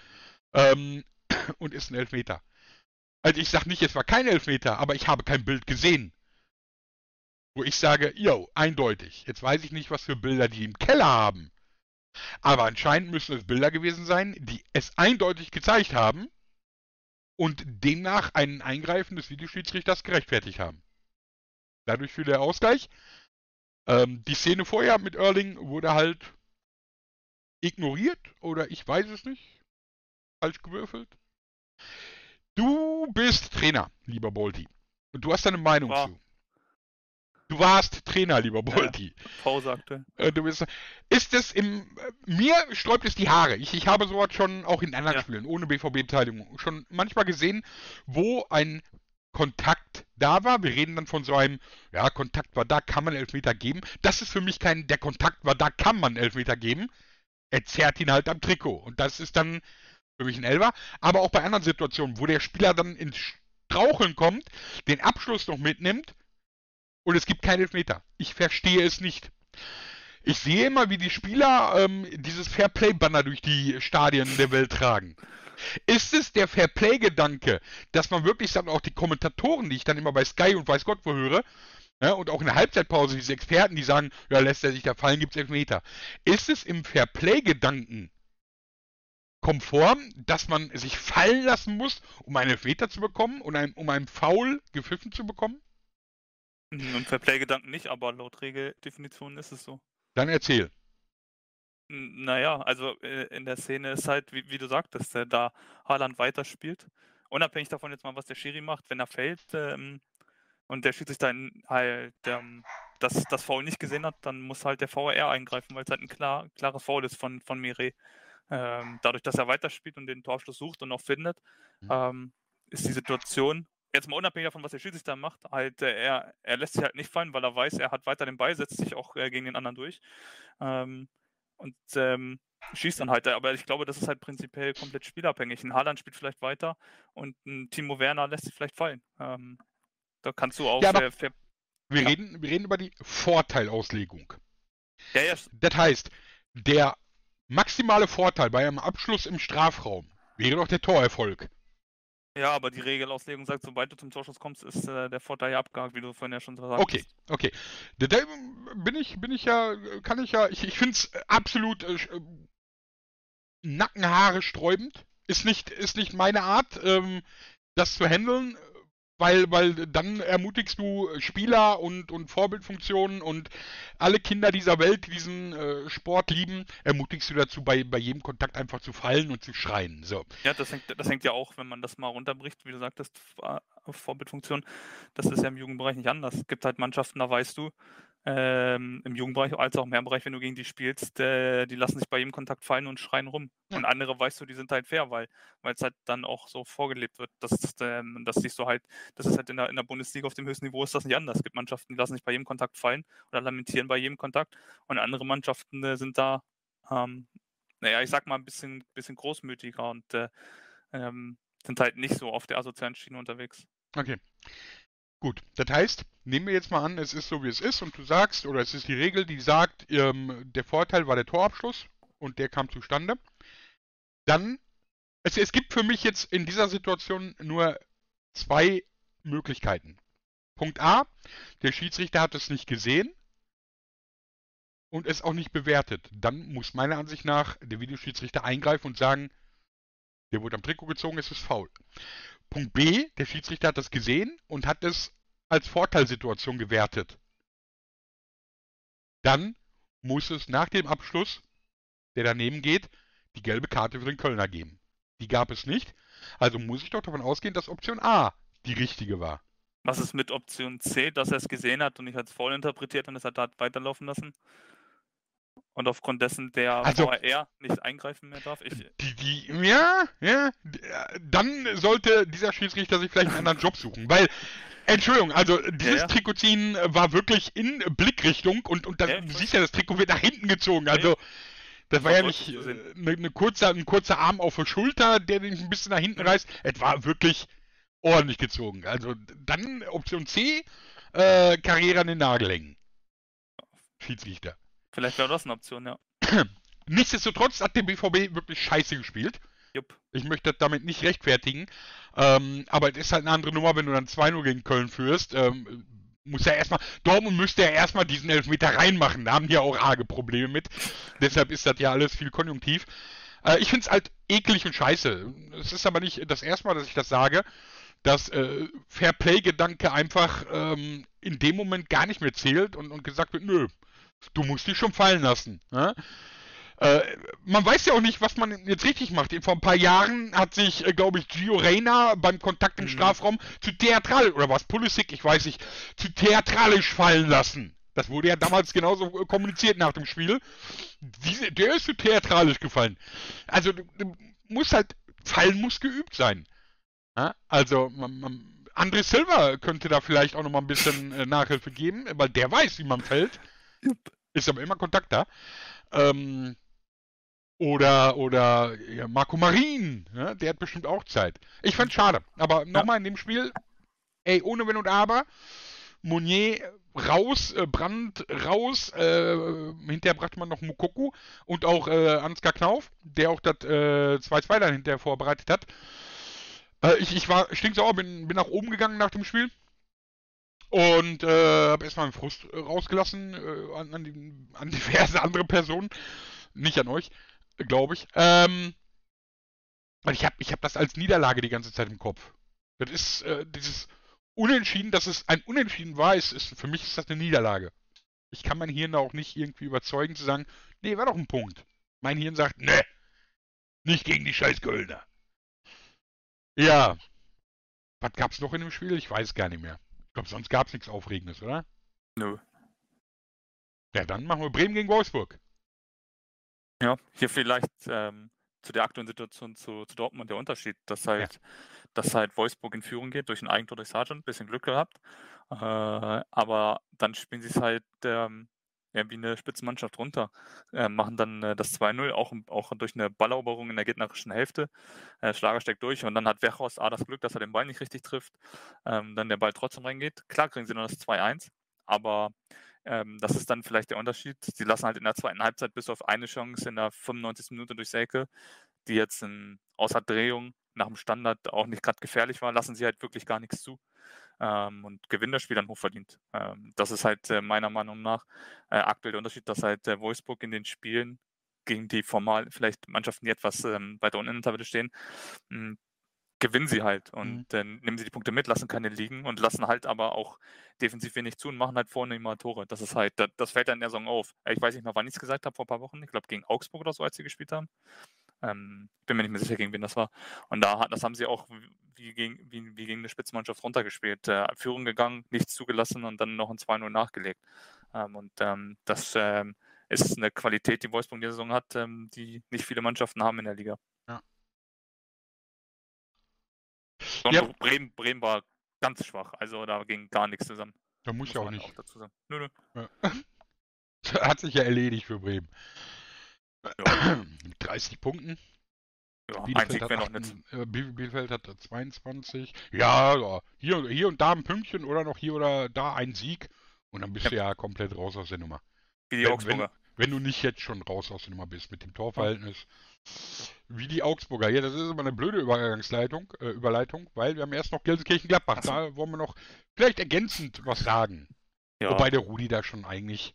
Ähm, und ist ein Elfmeter. Also ich sag nicht, es war kein Elfmeter, aber ich habe kein Bild gesehen. wo ich sage, yo, eindeutig. Jetzt weiß ich nicht, was für Bilder die im Keller haben. Aber anscheinend müssen es Bilder gewesen sein, die es eindeutig gezeigt haben und demnach ein Eingreifen des Videoschiedsrichters gerechtfertigt haben. Dadurch für der Ausgleich. Ähm, die Szene vorher mit Erling wurde halt ignoriert oder ich weiß es nicht. Falsch gewürfelt. Du bist Trainer, lieber Bolti. Und du hast deine Meinung War. zu. Du warst Trainer, lieber Bolti. Pause aktuell. Äh, Du bist, ist es im. Mir sträubt es die Haare. Ich, ich habe sowas schon auch in anderen Ja. Spielen ohne BVB-Beteiligung schon manchmal gesehen, wo ein Kontakt da war. Wir reden dann von so einem, ja, Kontakt war da, kann man Elfmeter geben. Das ist für mich kein, der Kontakt war da, kann man Elfmeter geben. Er zerrt ihn halt am Trikot. Und das ist dann für mich ein Elfer. Aber auch bei anderen Situationen, wo der Spieler dann ins Straucheln kommt, den Abschluss noch mitnimmt und es gibt keinen Elfmeter. Ich verstehe es nicht. Ich sehe immer, wie die Spieler ähm, dieses Fairplay-Banner durch die Stadien der Welt tragen. Ist es der Fairplay-Gedanke, dass man wirklich dann auch die Kommentatoren, die ich dann immer bei Sky und weiß Gott wo höre, ja, und auch in der Halbzeitpause diese Experten, die sagen, ja, lässt er sich da fallen, gibt es Elfmeter. Ist es im Fairplay-Gedanken konform, dass man sich fallen lassen muss, um einen Elfmeter zu bekommen und um einen Foul gepfiffen zu bekommen? Mhm, Und Fairplay-Gedanken nicht, aber laut Regeldefinition ist es so. Dann erzähl. Naja, also äh, in der Szene ist halt, wie, wie du sagtest, äh, da Haaland weiterspielt. Unabhängig davon jetzt mal, was der Schiri macht, wenn er fällt ähm, und der Schiedsrichter halt ähm, das, das Foul nicht gesehen hat, dann muss halt der VAR eingreifen, weil es halt ein klar, klares Foul ist von, von Mire. Ähm, dadurch, dass er weiterspielt und den Torabschluss sucht und auch findet, Mhm. ähm, ist die Situation, jetzt mal unabhängig davon, was der Schiedsrichter macht, halt, äh, er, er lässt sich halt nicht fallen, weil er weiß, er hat weiter den Ball, setzt sich auch äh, gegen den anderen durch. Ähm, und ähm, schießt dann halt. Aber ich glaube, das ist halt prinzipiell komplett spielabhängig. Ein Haaland spielt vielleicht weiter und ein Timo Werner lässt sich vielleicht fallen. Ähm, da kannst du auch Ja, fair, fair, Wir, Ja. reden, wir reden über die Vorteilauslegung. ja, ja, Das heißt, der maximale Vorteil bei einem Abschluss im Strafraum wäre doch der Torerfolg. Ja, aber die Regelauslegung sagt, sobald du zum Torschuss kommst, ist äh, der Vorteil ja abgehakt, wie du vorhin ja schon gesagt Okay, okay. Da, da bin ich, bin ich ja, kann ich ja, ich, ich finde es absolut äh, äh, Nackenhaare sträubend. Ist nicht, ist nicht meine Art, ähm, das zu handeln, weil, weil dann ermutigst du Spieler und, und Vorbildfunktionen und alle Kinder dieser Welt, die diesen äh, Sport lieben, ermutigst du dazu, bei, bei jedem Kontakt einfach zu fallen und zu schreien. So. Ja, das hängt, das hängt ja auch, wenn man das mal runterbricht, wie du sagtest, Vorbildfunktion. Das ist ja im Jugendbereich nicht anders. Es gibt halt Mannschaften, da weißt du, ähm, im Jugendbereich als auch im Herrenbereich, wenn du gegen die spielst, äh, die lassen sich bei jedem Kontakt fallen und schreien rum. Und andere weißt du, die sind halt fair, weil es halt dann auch so vorgelebt wird. Das, ist, ähm, das siehst du halt, das ist halt in der, in der Bundesliga auf dem höchsten Niveau ist das nicht anders. Es gibt Mannschaften, die lassen sich bei jedem Kontakt fallen oder lamentieren bei jedem Kontakt. Und andere Mannschaften äh, sind da, ähm, naja, ich sag mal, ein bisschen, bisschen großmütiger und äh, ähm, sind halt nicht so auf der asozialen Schiene unterwegs. Okay. Gut, das heißt, nehmen wir jetzt mal an, es ist so wie es ist und du sagst, oder es ist die Regel, die sagt, ähm, der Vorteil war der Torabschluss und der kam zustande. Dann, es, es gibt für mich jetzt in dieser Situation nur zwei Möglichkeiten. Punkt A, der Schiedsrichter hat es nicht gesehen und es auch nicht bewertet. Dann muss meiner Ansicht nach der Videoschiedsrichter eingreifen und sagen, der wurde am Trikot gezogen, es ist faul. Punkt B, der Schiedsrichter hat das gesehen und hat es als Vorteilssituation gewertet. Dann muss es nach dem Abschluss, der daneben geht, die gelbe Karte für den Kölner geben. Die gab es nicht. Also muss ich doch davon ausgehen, dass Option A die richtige war. Was ist mit Option C, dass er es gesehen hat und nicht als faul interpretiert und es hat weiterlaufen lassen? Und aufgrund dessen der Also- VAR nicht eingreifen mehr darf? Ich, Die, die, ja, ja, dann sollte dieser Schiedsrichter sich vielleicht einen anderen Job suchen, weil, Entschuldigung, also dieses ja. Trikot ziehen war wirklich in Blickrichtung und, und das, Ja, siehst ja, das Trikot wird nach hinten gezogen, also das war ja nicht sehen. äh, ne, ne kurzer, ein kurzer Arm auf der Schulter, der den ein bisschen nach hinten Mhm. reißt, es war wirklich ordentlich gezogen, also dann Option C, äh, Karriere an den Nagel hängen. Schiedsrichter. Vielleicht wäre das eine Option, ja. Nichtsdestotrotz hat der BVB wirklich scheiße gespielt. Jupp. Ich möchte das damit nicht rechtfertigen. Ähm, aber es ist halt eine andere Nummer, wenn du dann 2-0 gegen Köln führst. Ähm, muss ja erstmal, Dortmund müsste ja erstmal diesen Elfmeter reinmachen. Da haben die ja auch arge Probleme mit. Deshalb ist das ja alles viel konjunktiv. Äh, ich finde es halt eklig und scheiße. Es ist aber nicht das erste Mal, dass ich das sage, dass äh, Fairplay-Gedanke einfach ähm, in dem Moment gar nicht mehr zählt und, und gesagt wird, nö, du musst dich schon fallen lassen. Ne? Äh, man weiß ja auch nicht, was man jetzt richtig macht. Vor ein paar Jahren hat sich, äh, glaube ich, Gio Reyna beim Kontakt im mhm. Strafraum zu theatralisch, oder was, Pulisic, ich weiß nicht, zu theatralisch fallen lassen. Das wurde ja damals genauso äh, kommuniziert nach dem Spiel. Diese, der ist zu theatralisch gefallen. Also, muss halt, fallen muss geübt sein. Ja? Also, man, man, André Silva könnte da vielleicht auch nochmal ein bisschen äh, Nachhilfe geben, weil der weiß, wie man fällt. Ist aber immer Kontakt da. Ähm, oder, oder ja, Marco Marin, ja, der hat bestimmt auch Zeit. Ich fand's schade. Aber nochmal in dem Spiel, ey, ohne Wenn und Aber, Monier raus, äh, Brand raus, äh, hinterher brachte man noch Mukoku und auch äh, Ansgar Knauf, der auch das 2-2 äh, dann hinterher vorbereitet hat. Äh, ich, ich war stinksauer, bin, bin nach oben gegangen nach dem Spiel. Und äh, habe erstmal einen Frust rausgelassen äh, an, an, die, an diverse andere Personen. Nicht an euch glaube ich. Ähm, und ich habe ich hab das als Niederlage die ganze Zeit im Kopf. Das ist äh, dieses Unentschieden, dass es ein Unentschieden war, ist, ist, für mich ist das eine Niederlage. Ich kann mein Hirn da auch nicht irgendwie überzeugen zu sagen, nee, war doch ein Punkt. Mein Hirn sagt, ne, nicht gegen die scheiß Kölner. Ja. Was gab's noch in dem Spiel? Ich weiß gar nicht mehr. Ich glaube, sonst gab's nichts Aufregendes, oder? Nö. No. Ja, dann machen wir Bremen gegen Wolfsburg. Ja, hier vielleicht ähm, zu der aktuellen Situation zu, zu, Dortmund der Unterschied, dass halt, ja. dass halt Wolfsburg in Führung geht durch ein Eigentor durch Sargent, bisschen Glück gehabt. Äh, aber dann spielen sie es halt ähm, ja, wie eine Spitzenmannschaft runter, äh, machen dann äh, das 2-0, auch, auch durch eine Balleroberung in der gegnerischen Hälfte. Äh, Schlager steckt durch und dann hat Wechhorst A das Glück, dass er den Ball nicht richtig trifft, ähm, dann der Ball trotzdem reingeht. Klar kriegen sie nur das 2-1, aber ähm, das ist dann vielleicht der Unterschied. Sie lassen halt in der zweiten Halbzeit bis auf eine Chance in der 95. Minute durch Selke, die jetzt in, außer Drehung nach dem Standard auch nicht gerade gefährlich war, lassen sie halt wirklich gar nichts zu ähm, und gewinnen das Spiel dann hochverdient. Ähm, das ist halt äh, meiner Meinung nach äh, aktuell der Unterschied, dass halt äh, Wolfsburg in den Spielen gegen die formal vielleicht Mannschaften, die etwas ähm, weiter unten in der Tabelle stehen, mh, hm, gewinnen sie halt und mhm. dann nehmen sie die Punkte mit, lassen keine liegen und lassen halt aber auch defensiv wenig zu und machen halt vorne immer Tore. Das ist halt, das, das fällt dann in der Saison auf. Ich weiß nicht mehr, wann ich es gesagt habe, vor ein paar Wochen. Ich glaube, gegen Augsburg oder so, als sie gespielt haben. Ähm, bin mir nicht mehr sicher, gegen wen das war. Und da das haben sie auch wie gegen, wie, wie gegen eine Spitzenmannschaft runtergespielt. Äh, Führung gegangen, nichts zugelassen und dann noch ein 2-0 nachgelegt. Ähm, und ähm, das ähm, ist eine Qualität, die Wolfsburg in der Saison hat, ähm, die nicht viele Mannschaften haben in der Liga. Ja. Ja. Bremen, Bremen war ganz schwach, also da ging gar nichts zusammen. Da muss, muss ja auch nicht. Auch dazu sagen. Nö, nö. Ja. Hat sich ja erledigt für Bremen. Ja. Mit 30 Punkten. Ja, Bielefeld, hat 8, äh, Bielefeld hat 22. Ja, ja, Hier, hier und da ein Pünktchen oder noch hier oder da ein Sieg. Und dann bist ja. du ja komplett raus aus der Nummer. Wie die wenn, Augsburger. Wenn, wenn, du nicht jetzt schon raus aus der Nummer bist mit dem Torverhältnis. Wie die Augsburger. Ja, das ist immer eine blöde Übergangsleitung, äh, Überleitung, weil wir haben erst noch Gelsenkirchen-Gladbach. Da wollen wir noch vielleicht ergänzend was sagen. Ja. Wobei der Rudi da schon eigentlich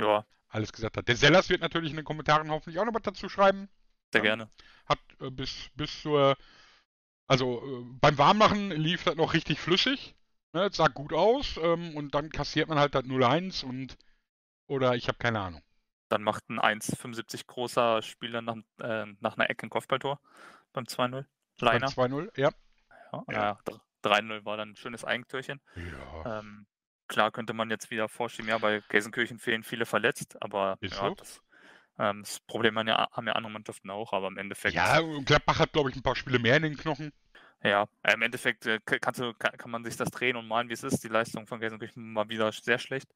ja. Alles gesagt hat. Der Sellers wird natürlich in den Kommentaren hoffentlich auch noch was dazu schreiben. Sehr ähm, gerne. Hat äh, bis, bis zur. Also äh, beim Warmmachen lief das noch richtig flüssig. Ne, das sah gut aus. Ähm, und dann kassiert man halt das 0-1 und. Oder ich habe keine Ahnung. Dann macht ein 1,75 großer Spieler nach, äh, nach einer Ecke ein Kopfballtor beim 2-0. Leiner. 2-0, ja. Ja, ja. 3-0 war dann ein schönes Eigentürchen. Ja. Ähm, klar könnte man jetzt wieder vorschieben, ja, bei Gelsenkirchen fehlen viele verletzt, aber Ist ja, so? das, ähm, das, Problem haben ja, haben ja andere Mannschaften auch, aber im Endeffekt. Ja, Gladbach hat, glaube ich, ein paar Spiele mehr in den Knochen. Ja, im Endeffekt äh, kannst du, kann, kann, man sich das drehen und malen, wie es ist. Die Leistung von Gelsenkirchen war wieder sehr schlecht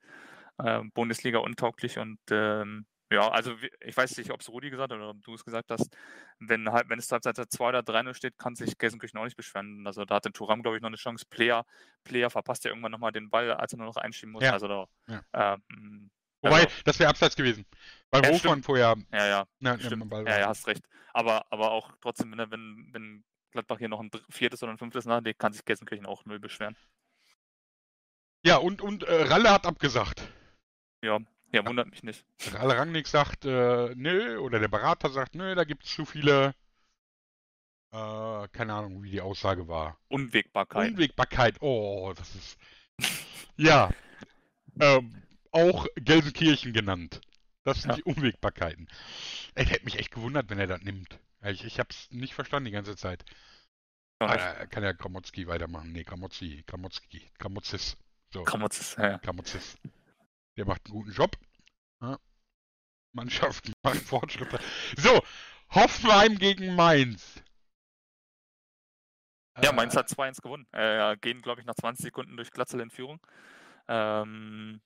äh, Bundesliga untauglich und ähm, ja, also ich weiß nicht, ob es Rudi gesagt hat oder ob du es gesagt hast, wenn halt, wenn es Halbzeit 2 oder 3 steht, kann sich Gelsenkirchen auch nicht beschweren. Also da hat der Turam, glaube ich, noch eine Chance. Player, Player verpasst ja irgendwann nochmal den Ball, als er nur noch einschieben muss. Ja. Also da, ja. ähm, Wobei, also, das wäre abseits gewesen. Weil ja, Hofmann vorher. Ja, ja. Na, stimmt. ja, ja, hast recht. Aber, aber auch trotzdem, wenn, wenn, wenn Gladbach hier noch ein viertes oder ein fünftes nachlegt, kann sich Gelsenkirchen auch null beschweren. Ja, und, und äh, Ralle hat abgesagt. Ja, ja, wundert mich nicht. Ralle Rangnick sagt, äh, nö, oder der Berater sagt, nö, da gibt es zu viele, äh, keine Ahnung, wie die Aussage war. Unwägbarkeit. Unwägbarkeit, oh, das ist, ja, ähm, auch Gelsenkirchen genannt. Das sind Ja. die Unwägbarkeiten. Es hätte mich echt gewundert, wenn er das nimmt. Ich, ich habe es nicht verstanden die ganze Zeit. Ah, kann ja Kramotzki weitermachen. Nee, Kramotzi, Kramotzki, Kramotzis. So, Kramotz, ja, ja. Kramotzis. Der macht einen guten Job. Ja. Mannschaft macht Fortschritte. So, Hoffenheim gegen Mainz. Ja, Äh, Mainz hat 2-1 gewonnen. Äh, gehen, glaube ich, nach 20 Sekunden durch Glatzel in Führung. Ähm,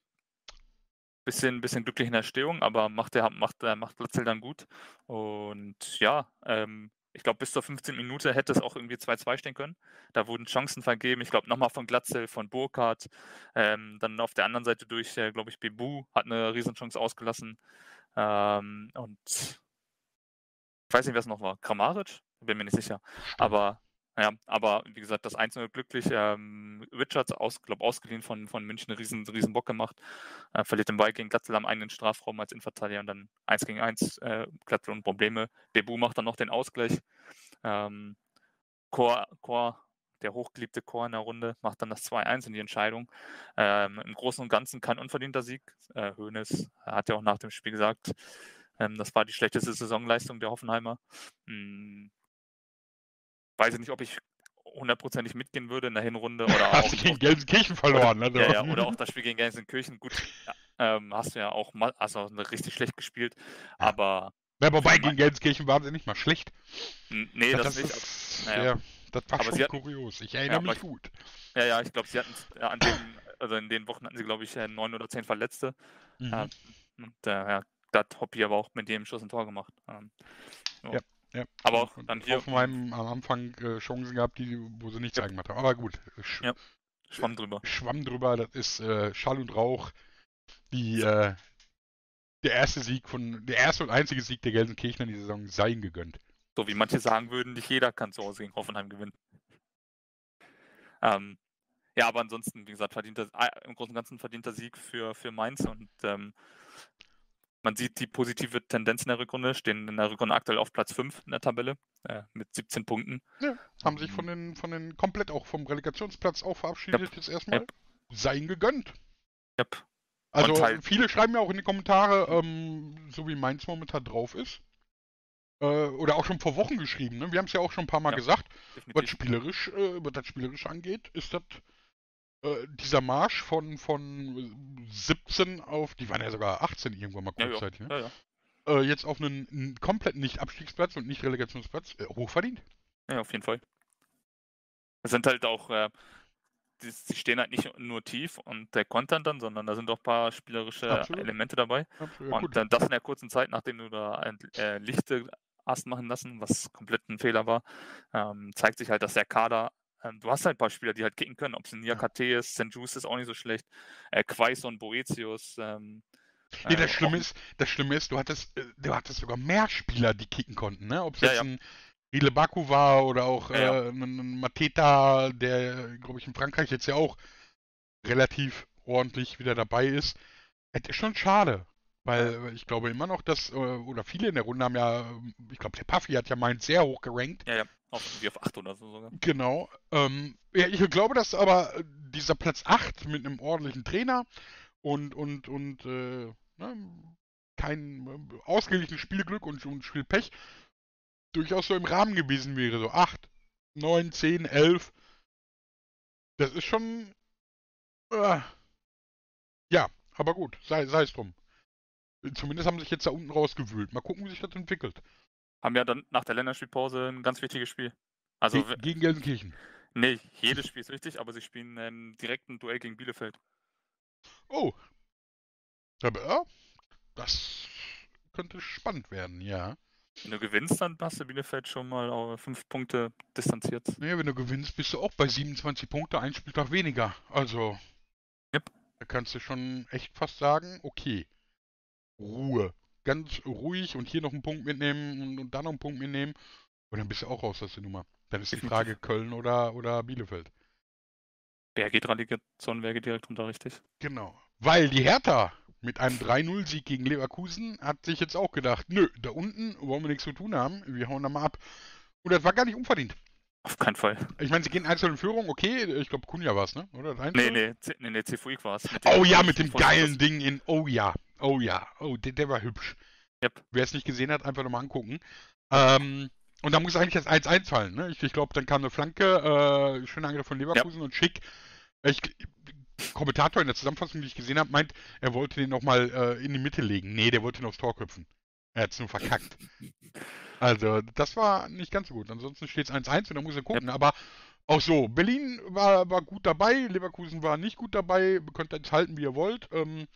bisschen, bisschen glücklich in der Stehung, aber macht der macht, der macht Glatzel dann gut. Und ja, ähm, ich glaube, bis zur 15 Minute hätte es auch irgendwie 2-2 stehen können. Da wurden Chancen vergeben. Ich glaube, nochmal von Glatzel, von Burkhardt. Ähm, dann auf der anderen Seite durch, äh, glaube ich, Bebu hat eine Riesenchance ausgelassen. Ähm, und ich weiß nicht, wer es noch war. Kramaric? Bin mir nicht sicher. Aber ja, aber wie gesagt, das 1 glücklich. Ähm, Richards, aus, glaub, ausgeliehen von, von München, riesen, riesen Bock gemacht. Äh, verliert den Ball gegen Glatzel am eigenen Strafraum als Innenverteidiger und dann 1 gegen 1. Äh, Glatzel und Probleme. Bebu macht dann noch den Ausgleich. Ähm, Chor, Chor, der hochgeliebte Chor in der Runde, macht dann das 2-1 in die Entscheidung. Ähm, Im Großen und Ganzen kein unverdienter Sieg. Äh, Hoeneß hat ja auch nach dem Spiel gesagt, ähm, das war die schlechteste Saisonleistung der Hoffenheimer. Hm, weiß ich nicht, ob ich hundertprozentig mitgehen würde in der Hinrunde oder Hast auch, du gegen Gelsenkirchen verloren, also. ja, ja, oder auch das Spiel gegen Gelsenkirchen. Gut, ähm, hast du ja auch mal, also richtig schlecht gespielt, Ja. aber Ja, wobei gegen Gelsenkirchen waren sie nicht mal schlecht. nee, Ja, das, nicht. ist, naja. ja, das war Aber schon hatten- kurios. Ich erinnere mich aber- gut. Ja, ja, ich glaube, sie hatten an den, also in den Wochen hatten sie, glaube ich, äh, neun oder zehn Verletzte. Mhm. Ja. Und äh, ja, da hat Hoppi aber auch mit jedem Schuss ein Tor gemacht. Ähm, so. Ja, Ja. Aber auch dann hier Hoffenheim am Anfang äh, Chancen gehabt, die, wo sie nichts Ja. eingemacht haben. Aber gut, Sch Ja. Schwamm drüber. Schwamm drüber, das ist äh, Schall und Rauch. Die, äh, der erste Sieg von, der erste und einzige Sieg der Gelsenkirchener in die Saison sei ihnen gegönnt. So wie manche sagen würden, nicht jeder kann zu Hause gegen Hoffenheim gewinnen. Ähm, ja, aber ansonsten, wie gesagt, verdienter, äh, im Großen und Ganzen verdienter Sieg für, für Mainz und ähm, man sieht die positive Tendenz in der Rückrunde, stehen in der Rückrunde aktuell auf Platz 5 in der Tabelle äh, mit 17 Punkten. Haben sich von den, von den komplett auch vom Relegationsplatz auch verabschiedet jetzt erstmal. Yep. Sei ihnen gegönnt. Yep. Also halt- viele schreiben ja auch in die Kommentare, ähm, so wie Mainz momentan drauf ist. Äh, oder auch schon vor Wochen geschrieben, ne? Wir haben es ja auch schon ein paar Mal Ja. gesagt. Was spielerisch, äh, was das spielerisch angeht, ist das äh, dieser Marsch von, von 17 auf, die waren ja sogar 18 irgendwann mal Ja, ja, kurzzeitig, ne? ja, ja. Äh, jetzt auf einen, einen kompletten Nicht-Abstiegsplatz und Nicht-Relegationsplatz, äh, hochverdient. Ja, auf jeden Fall. Es sind halt auch, äh, die, die stehen halt nicht nur tief und der kontern dann, sondern da sind auch ein paar spielerische Absolut. Elemente dabei. Absolut, ja, und dann das in der kurzen Zeit, nachdem du da ein äh, Lichte hast machen lassen, was komplett ein Fehler war, ähm, zeigt sich halt, dass der Kader, ähm, du hast halt ein paar Spieler, die halt kicken können, ob es ein Niakate ist, St. Juice ist auch nicht so schlecht, äh, Quaison, Boetius, ähm, Nee, äh, das Schlimme ist, das Schlimme ist, du hattest, äh, du hattest sogar mehr Spieler, die kicken konnten, ne? Ob es Ja, jetzt ja. ein Rile Baku war oder auch Ja, ja. äh, ein, ein Mateta, der, glaube ich, in Frankreich jetzt ja auch relativ ordentlich wieder dabei ist. Es ist schon schade, weil äh, ich glaube immer noch, dass, äh, oder viele in der Runde haben ja, ähm, ich glaube, der Puffy hat ja meint sehr hoch gerankt. ja, ja, auf, irgendwie auf 8 oder so sogar. Genau. Ähm, ja, ich glaube, dass aber dieser Platz 8 mit einem ordentlichen Trainer und, und, und äh, ne, kein äh, ausgeglichenes Spielglück und, und Spielpech durchaus so im Rahmen gewesen wäre. So 8, 9, 10, 11. Das ist schon. Äh, ja, aber gut, sei, sei es drum. Zumindest haben sie sich jetzt da unten rausgewühlt. Mal gucken, wie sich das entwickelt. Haben ja dann nach der Länderspielpause ein ganz wichtiges Spiel. Also, Ge gegen Gelsenkirchen. nee, jedes Spiel ist wichtig, aber sie spielen ähm, direkt ein Duell gegen Bielefeld. Oh. Aber das könnte spannend werden, ja. Wenn du gewinnst, dann hast du Bielefeld schon mal fünf Punkte distanziert. Naja, wenn du gewinnst, bist du auch bei 27 Punkte, ein Spieltag weniger. Also, Yep. da kannst du schon echt fast sagen, okay, Ruhe. Ganz ruhig und hier noch einen Punkt mitnehmen und, und da noch einen Punkt mitnehmen. Und dann bist du auch raus aus der Nummer. Dann ist die. Frage Köln oder, oder Bielefeld. BRG-Relegation wäre direkt runter, richtig. Genau. Weil die Hertha mit einem 3-0-Sieg gegen Leverkusen hat sich jetzt auch gedacht, nö, da unten wollen wir nichts zu tun haben, wir hauen da mal ab. Und das war gar nicht unverdient. Auf keinen Fall. Ich meine, sie gehen einzeln in Führung, okay, ich glaube Kunja war es, ne? Oder Nee, nee, nee, nee CFUIC war es. Oh ja, mit dem geilen Ding in, oh ja, oh ja, oh, der, der war hübsch. Yep. Wer es nicht gesehen hat, einfach nochmal angucken. Ähm, und da muss eigentlich das 1-1 fallen, ne? Ich, ich glaube, dann kam eine Flanke, äh, schöner Angriff von Leverkusen und Schick. Ich, Kommentator in der Zusammenfassung, die ich gesehen habe, meint, er wollte den nochmal äh, in die Mitte legen. Nee, der wollte ihn aufs Tor köpfen. Er hat es nur verkackt. Also, das war nicht ganz so gut. Ansonsten steht es 1-1 und da muss er gucken. Aber auch so, Berlin war, war gut dabei, Leverkusen war nicht gut dabei. Ihr könnt jetzt halten, wie ihr wollt. Ähm,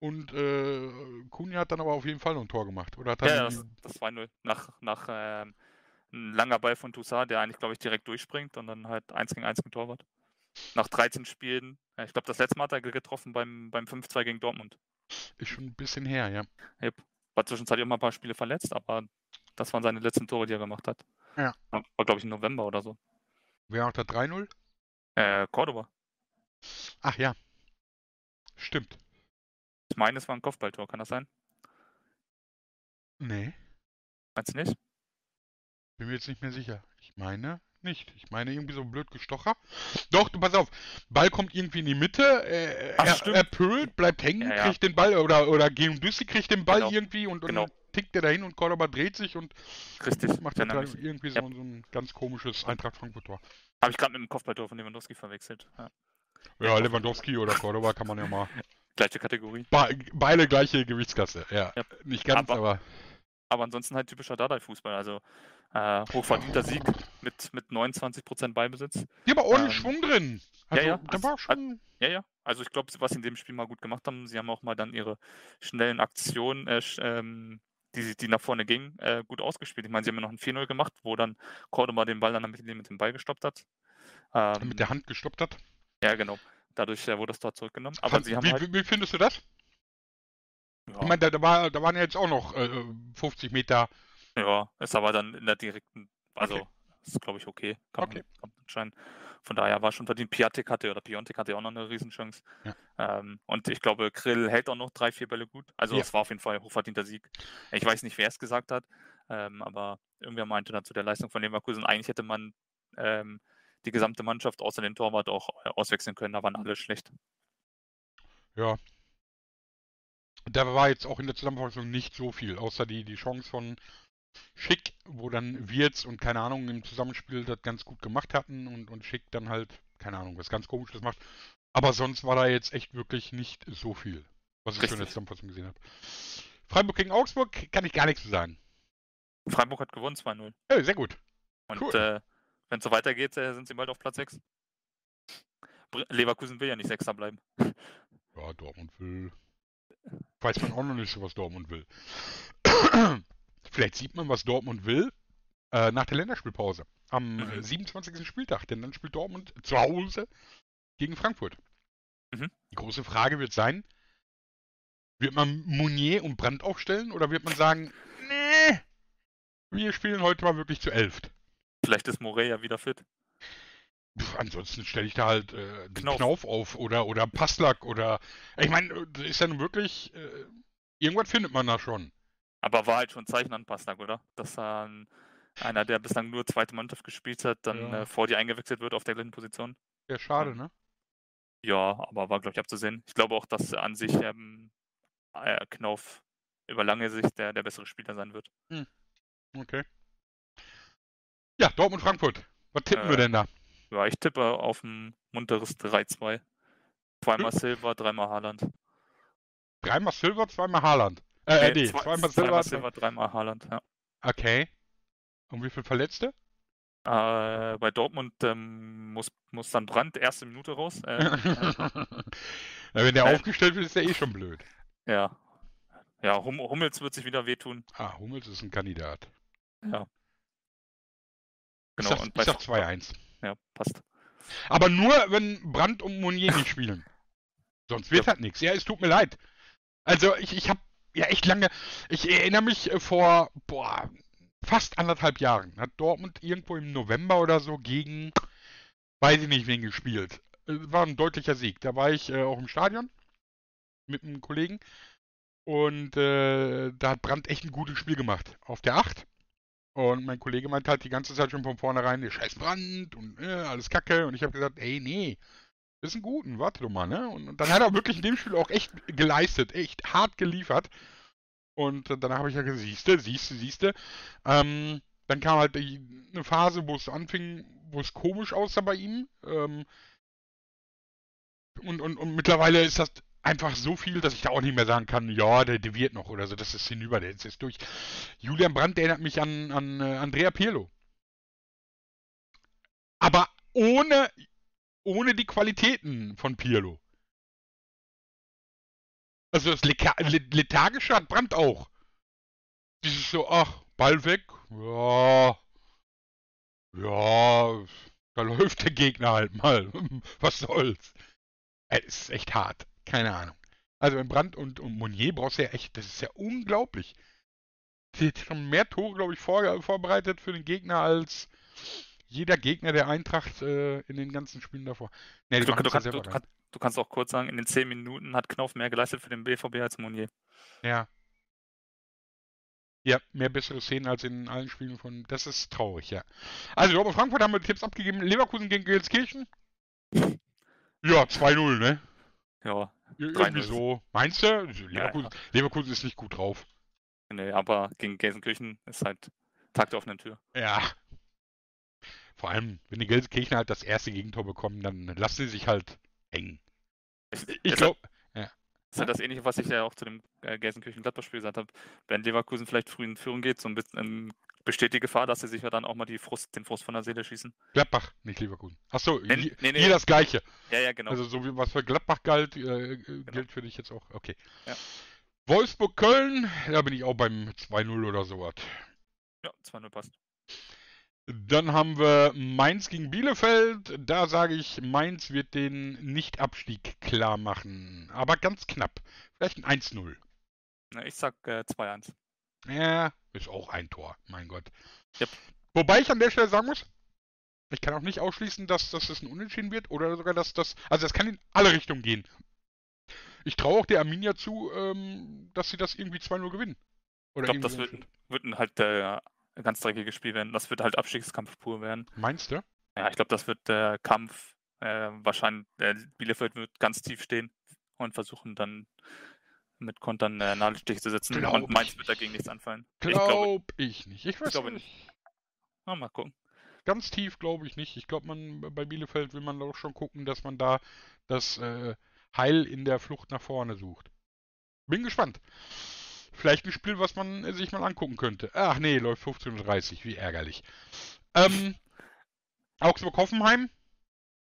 und äh, Kunja hat dann aber auf jeden Fall noch ein Tor gemacht. Oder er Ja, das, das 2-0. Nach, nach ähm, ein langer Ball von Toussaint, der eigentlich, glaube ich, direkt durchspringt und dann halt 1 gegen 1 gegen Torwart. Nach 13 Spielen, ja, ich glaube, das letzte Mal hat er getroffen beim, beim 5-2 gegen Dortmund. ist schon ein bisschen her, ja. Yep. War zwischenzeitlich auch mal ein paar Spiele verletzt, aber das waren seine letzten Tore, die er gemacht hat. Ja. War, glaube ich, im November oder so. Wer macht da 3-0? Äh, Cordoba. Ach ja. Stimmt. Ich meine, es war ein Kopfballtor, kann das sein? Nee, Meinst du nicht? bin mir jetzt nicht mehr sicher. Ich meine nicht. Ich meine irgendwie so blöd gestocher. Doch, du pass auf. Ball kommt irgendwie in die Mitte. Äh, Ach, er, er pölt, bleibt hängen, Ja, ja. kriegt den Ball oder oder Geundüssi kriegt den Ball Genau. irgendwie und, und Genau. Tickt der dahin und Cordoba dreht sich und Richtig. macht dann irgendwie so, so ein ganz komisches Eintracht Frankfurt Tor. Habe ich gerade mit dem Kopfballtor von Lewandowski verwechselt. Ja. Ja, Lewandowski oder Cordoba kann man ja mal. Gleiche Kategorie. Be beide gleiche Gewichtsklasse, ja. Ja. Nicht ganz, Aber- aber. Aber ansonsten halt typischer Dardai-Fußball. Also äh, hochverdienter Sieg mit, mit 29% Ballbesitz. Ja, aber ohne Ähm, Schwung drin. Also, ja. da war schon. Ja, ja. Also ich glaube, was sie in dem Spiel mal gut gemacht haben, sie haben auch mal dann ihre schnellen Aktionen, äh, ähm, die, die nach vorne gingen, äh, gut ausgespielt. Ich meine, sie haben ja noch ein 4-0 gemacht, wo dann Cordoba den Ball dann mit, mit dem Ball gestoppt hat. Ähm, mit der Hand gestoppt hat. Ja, genau. Dadurch äh, wurde das Tor zurückgenommen. Aber Fand- sie haben wie, halt. wie, findest du das? Ja, Ich meine, da, da, war, da waren ja jetzt auch noch äh, 50 Meter. ja, ist aber dann in der direkten. Also, Okay. ist glaube ich okay. Kann Okay. man entscheiden. Von daher war schon verdient. Piatek hatte oder Piontek hatte auch noch eine Riesenchance. Ja. Ähm, und ich glaube, Grill hält auch noch drei, vier Bälle gut. Also Ja. es war auf jeden Fall ein hochverdienter Sieg. Ich weiß nicht, wer es gesagt hat, ähm, aber irgendwer meinte dann zu der Leistung von Leverkusen, eigentlich hätte man ähm, die gesamte Mannschaft außer den Torwart auch äh, auswechseln können, da waren alle schlecht. Ja. Da war jetzt auch in der Zusammenfassung nicht so viel, außer die, die Chance von Schick, wo dann Wirtz und keine Ahnung im Zusammenspiel das ganz gut gemacht hatten und, und Schick dann halt, keine Ahnung, was ganz komisches macht. Aber sonst war da jetzt echt wirklich nicht so viel, was ich der Richtig. Zusammenfassung gesehen habe. Freiburg gegen Augsburg kann ich gar nichts zu sagen. Freiburg hat gewonnen 2-0. Ja, sehr gut. Und Cool. äh, wenn es so weitergeht, äh, sind sie bald auf Platz 6. Br- Leverkusen will ja nicht Sechster bleiben. Ja, Dortmund will. Weiß man auch noch nicht so, was Dortmund will. Vielleicht sieht man, was Dortmund will, äh, nach der Länderspielpause. Am Mhm. äh, 27. Spieltag, denn dann spielt Dortmund zu Hause gegen Frankfurt. Mhm. Die große Frage wird sein, wird man Mounier und Brandt aufstellen oder wird man sagen, nee, wir spielen heute mal wirklich zu elft. Vielleicht ist Morey ja wieder fit. Pff, ansonsten stelle ich da halt äh, den Knauf. Knauf. auf oder, oder Passlack oder. Ich meine, äh, das ist ja nun wirklich. Äh, irgendwas findet man da schon. Aber war halt schon ein Zeichen an Pastak, oder? Dass ähm, einer, der bislang nur zweite Mannschaft gespielt hat, dann Ja. äh, vor dir eingewechselt wird auf der gleichen Position. Ja, schade, Ja. ne? Ja, aber war, glaube ich, abzusehen. Ich glaube auch, dass an sich ähm, äh, Knauf über lange Sicht der, der bessere Spieler sein wird. Okay. Ja, Dortmund Frankfurt. Was tippen wir Äh, denn da? Ja, ich tippe auf ein munteres 3-2. Zweimal Silva, dreimal Haaland. Dreimal Silver, zweimal Haaland. Äh, nee, zwei- zweimal zweimal Silva, dreimal Haaland, ja. Okay. Und wie viele Verletzte? Äh, bei Dortmund ähm, muss, muss dann Brandt erste Minute raus. Äh, Na, wenn der aufgestellt wird, ist der eh schon blöd. ja. Ja, hum Hummels wird sich wieder wehtun. Ah, Hummels ist ein Kandidat. Ja. Ich Genau, sag, und ich sag Fra- 2-1. Ja, passt. Aber nur, wenn Brandt und Monier nicht spielen. Sonst wird Ja. halt nichts. Ja, es tut mir leid. Also, ich, ich habe ja echt lange. Ich erinnere mich äh, vor, boah, fast anderthalb Jahren hat Dortmund irgendwo im November oder so gegen, weiß ich nicht wen gespielt. äh, war ein deutlicher Sieg. Da war ich äh, auch im Stadion mit einem Kollegen und äh, da hat Brandt echt ein gutes Spiel gemacht. Auf der 8. Und mein Kollege meint halt die ganze Zeit schon von vornherein, der scheiß Brand und äh, alles Kacke. Und ich habe gesagt, ey, nee, ist ein guten, warte doch mal, ne? Und, und, dann hat er wirklich in dem Spiel auch echt geleistet, echt hart geliefert. Und äh, danach habe ich ja gesagt, siehste, siehste, siehste. Ähm, dann kam halt die, eine Phase, wo es anfing, wo es komisch aussah bei ihm. Ähm, und, und, und mittlerweile ist das einfach so viel, dass ich da auch nicht mehr sagen kann, ja, der, der wird noch oder so, das ist hinüber, der ist jetzt durch. Julian Brandt erinnert mich an, an uh, Andrea Pirlo. Aber ohne, ohne die Qualitäten von Pirlo. Also das Lethargische hat Brandt auch. Dieses so, ach, Ball weg, ja, ja, da läuft der Gegner halt mal. Was soll's? Es ist echt hart. Keine Ahnung. Also in Brand und, und Monier brauchst du ja echt, das ist ja unglaublich. Die hat schon mehr Tore, glaube ich, vor, vorbereitet für den Gegner als jeder Gegner der Eintracht äh, in den ganzen Spielen davor. Nee, du, du, kannst, du, du, kannst auch kurz sagen, in den 10 Minuten hat Knauf mehr geleistet für den BVB als Monier. Ja. Ja, mehr bessere Szenen als in allen Spielen von. Das ist traurig, ja. Also, Dortmund Frankfurt haben wir Tipps abgegeben. Leverkusen gegen Gelskirchen. Ja, 2-0, ne? Ja. Irgendwie so. Meinst du? Leverkusen, ja, ja. Leverkusen ist nicht gut drauf. Nee, aber gegen Gelsenkirchen ist halt Tag der offenen Tür. Ja. Vor allem, wenn die Gelsenkirchen halt das erste Gegentor bekommen, dann lassen sie sich halt hängen. Ich, ich glaube. Ja. Das ist halt das Ähnliche, was ich ja auch zu dem äh, Gelsenkirchen-Gladbach-Spiel gesagt habe. Wenn Leverkusen vielleicht früh in Führung geht, so ein bisschen ähm, besteht die Gefahr, dass sie sich ja dann auch mal die Frust, den Frust von der Seele schießen. Gladbach, nicht Leverkusen. Achso, nee, hier, nee, nee. hier das Gleiche. Ja, ja, genau. Also so wie was für Gladbach galt, äh, genau. gilt für dich jetzt auch. Okay. Ja. Wolfsburg-Köln, da bin ich auch beim 2-0 oder sowas. Ja, 2-0 passt. Dann haben wir Mainz gegen Bielefeld. Da sage ich, Mainz wird den Nicht-Abstieg klar machen. Aber ganz knapp. Vielleicht ein 1-0. Ich sag äh, 2-1. Ja, ist auch ein Tor, mein Gott. Yep. Wobei ich an der Stelle sagen muss, ich kann auch nicht ausschließen, dass, dass das ein Unentschieden wird oder sogar, dass das. Also, das kann in alle Richtungen gehen. Ich traue auch der Arminia zu, ähm, dass sie das irgendwie 2-0 gewinnen. Oder ich glaube, das wird, wird halt der ganz dreckige Spiel werden. Das wird halt Abstiegskampf pur werden. Meinst du? Ja, ich glaube, das wird der Kampf. Äh, wahrscheinlich, äh, Bielefeld wird ganz tief stehen und versuchen dann mit Kontern äh, Nadelstich zu setzen glaub und Mainz wird dagegen nichts anfallen. Glaub ich, ich nicht. Ich weiß ich glaube nicht. nicht. Na, mal gucken. Ganz tief glaube ich nicht. Ich glaube, man bei Bielefeld will man doch schon gucken, dass man da das äh, Heil in der Flucht nach vorne sucht. Bin gespannt. Vielleicht ein Spiel, was man sich mal angucken könnte. Ach nee, läuft 15.30 wie ärgerlich. Ähm, Augsburg-Hoffenheim?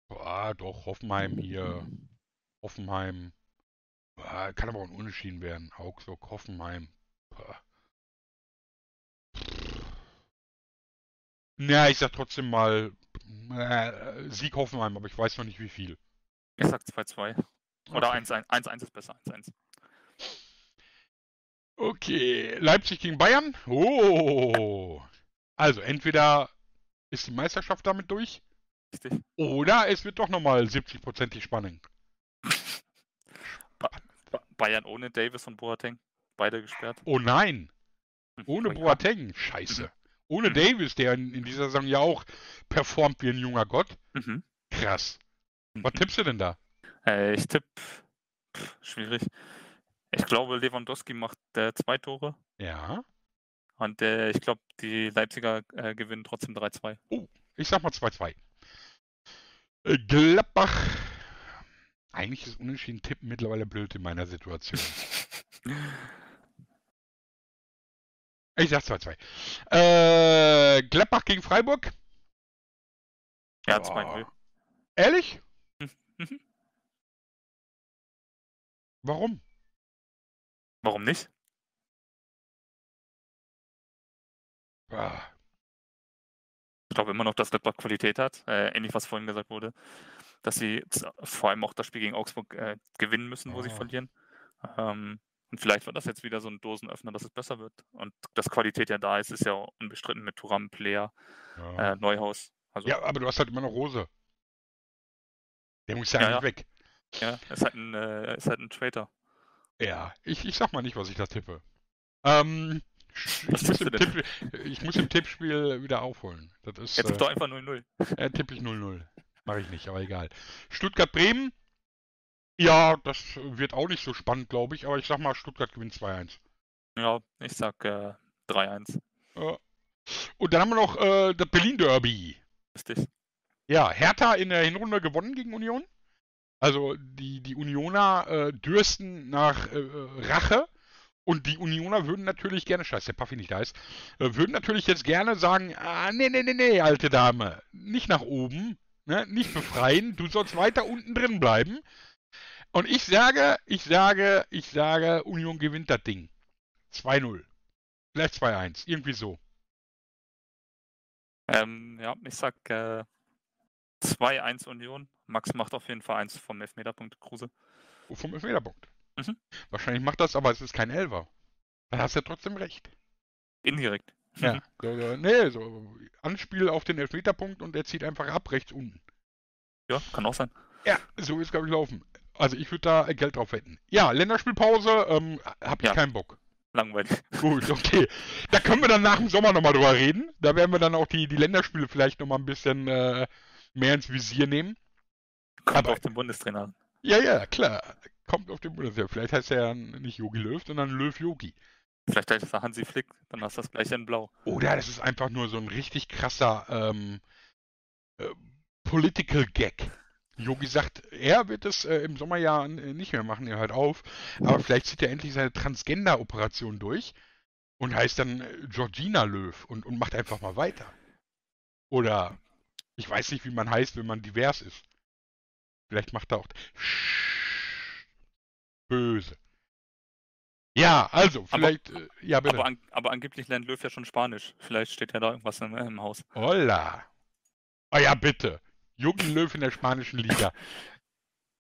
Boah, doch, Hoffenheim hier. Hoffenheim. Kann aber auch ein Unentschieden werden. Augsburg, Hoffenheim. Ja, ich sag trotzdem mal äh, Sieg Hoffenheim, aber ich weiß noch nicht wie viel. Ich sag 2-2. Oder 1-1. Okay. 1-1 ist besser. 1-1. Okay, Leipzig gegen Bayern. Oh. Also entweder ist die Meisterschaft damit durch. Richtig. Oder es wird doch nochmal 70%ig spannend. Bayern ohne Davis und Boateng. Beide gesperrt. Oh nein! Hm, ohne Boateng. Scheiße. Mhm. Ohne mhm. Davis, der in, in, dieser Saison ja auch performt wie ein junger Gott. Mhm. Krass. Was mhm. tippst du denn da? Äh, ich tippe. Schwierig. Ich glaube, Lewandowski macht äh, zwei Tore. Ja. Und äh, ich glaube, die Leipziger äh, gewinnen trotzdem 3-2. Oh, ich sag mal 2-2. Äh, Gladbach eigentlich ist Unentschieden tippen mittlerweile blöd in meiner Situation. ich sag 2-2. Äh, Gladbach gegen Freiburg? Ja, 2-0. Ehrlich? Warum? Warum nicht? Ah. Ich glaube immer noch, dass Gladbach Qualität hat. Äh, ähnlich, was vorhin gesagt wurde dass sie vor allem auch das Spiel gegen Augsburg äh, gewinnen müssen, wo oh. sie verlieren. Ähm, und vielleicht wird das jetzt wieder so ein Dosenöffner, dass es besser wird. Und dass Qualität ja da ist, ist ja unbestritten mit Turam, Player, ja. äh, Neuhaus. Also, ja, aber du hast halt immer noch Rose. Der muss ja, Ja, eigentlich ja. weg. Ja, ist halt ein, äh, ist halt ein Traitor. Ja, ich, ich sag mal nicht, was ich da tippe. Ähm, ich, muss? Tipp, ich muss im Tippspiel wieder aufholen. Das ist, Jetzt äh, doch einfach 0-0. äh, tippe ich 0-0. Mache ich nicht, aber egal. Stuttgart-Bremen. Ja, das wird auch nicht so spannend, glaube ich, aber ich sag mal, Stuttgart gewinnt 2-1. Ja, ich sag äh, 3-1. Ja. Und dann haben wir noch äh, das Berlin-Derby. Richtig. Ja, Hertha in der Hinrunde gewonnen gegen Union. Also die, die Unioner äh, dürsten nach äh, Rache. Und die Unioner würden natürlich gerne, scheiße, der Puffy nicht da ist, äh, würden natürlich jetzt gerne sagen, ah, nee, nee, nee, nee, alte Dame, nicht nach oben, ne, nicht befreien, du sollst weiter unten drin bleiben. Und ich sage, ich sage, ich sage, Union gewinnt das Ding. 2-0. Vielleicht 2-1, irgendwie so. Ähm, ja, ich sag äh, 2-1 Union. Max macht auf jeden Fall 1 vom Elfmeterpunkt Kruse. Vom Elfmeterpunkt. Mhm. Wahrscheinlich macht das, aber es ist kein Elfer. Dann hast du ja trotzdem recht. Indirekt. Ja. So, so, nee, so Anspiel auf den Elfmeterpunkt und er zieht einfach ab rechts unten. Ja, kann auch sein. Ja, so ist glaube ich laufen. Also ich würde da Geld drauf wetten. Ja, Länderspielpause, ähm, hab ich Ja. keinen Bock. Langweilig. Gut, okay. Da können wir dann nach dem Sommer nochmal drüber reden. Da werden wir dann auch die, die Länderspiele vielleicht nochmal ein bisschen äh, mehr ins Visier nehmen. Kommt Aber- auf den Bundestrainer an. Ja, ja, klar. Kommt auf den Bundeswehr. Vielleicht heißt er ja nicht Yogi Löw, sondern Löw Yogi. Vielleicht heißt er Hansi Flick, dann hast du das gleiche in Blau. Oder das ist einfach nur so ein richtig krasser ähm, äh, Political Gag. Yogi sagt, er wird es äh, im Sommer ja äh, nicht mehr machen, er hört auf. Aber vielleicht zieht er endlich seine Transgender-Operation durch und heißt dann äh, Georgina Löw und, und macht einfach mal weiter. Oder ich weiß nicht, wie man heißt, wenn man divers ist. Vielleicht macht er auch böse. Ja, also, Aber- vielleicht, äh, ja bitte. Aber, an, aber angeblich lernt Löw ja schon Spanisch. Vielleicht steht ja da irgendwas im, im Haus. Holla. Oh ja, bitte. Jogi Löw in der spanischen Liga.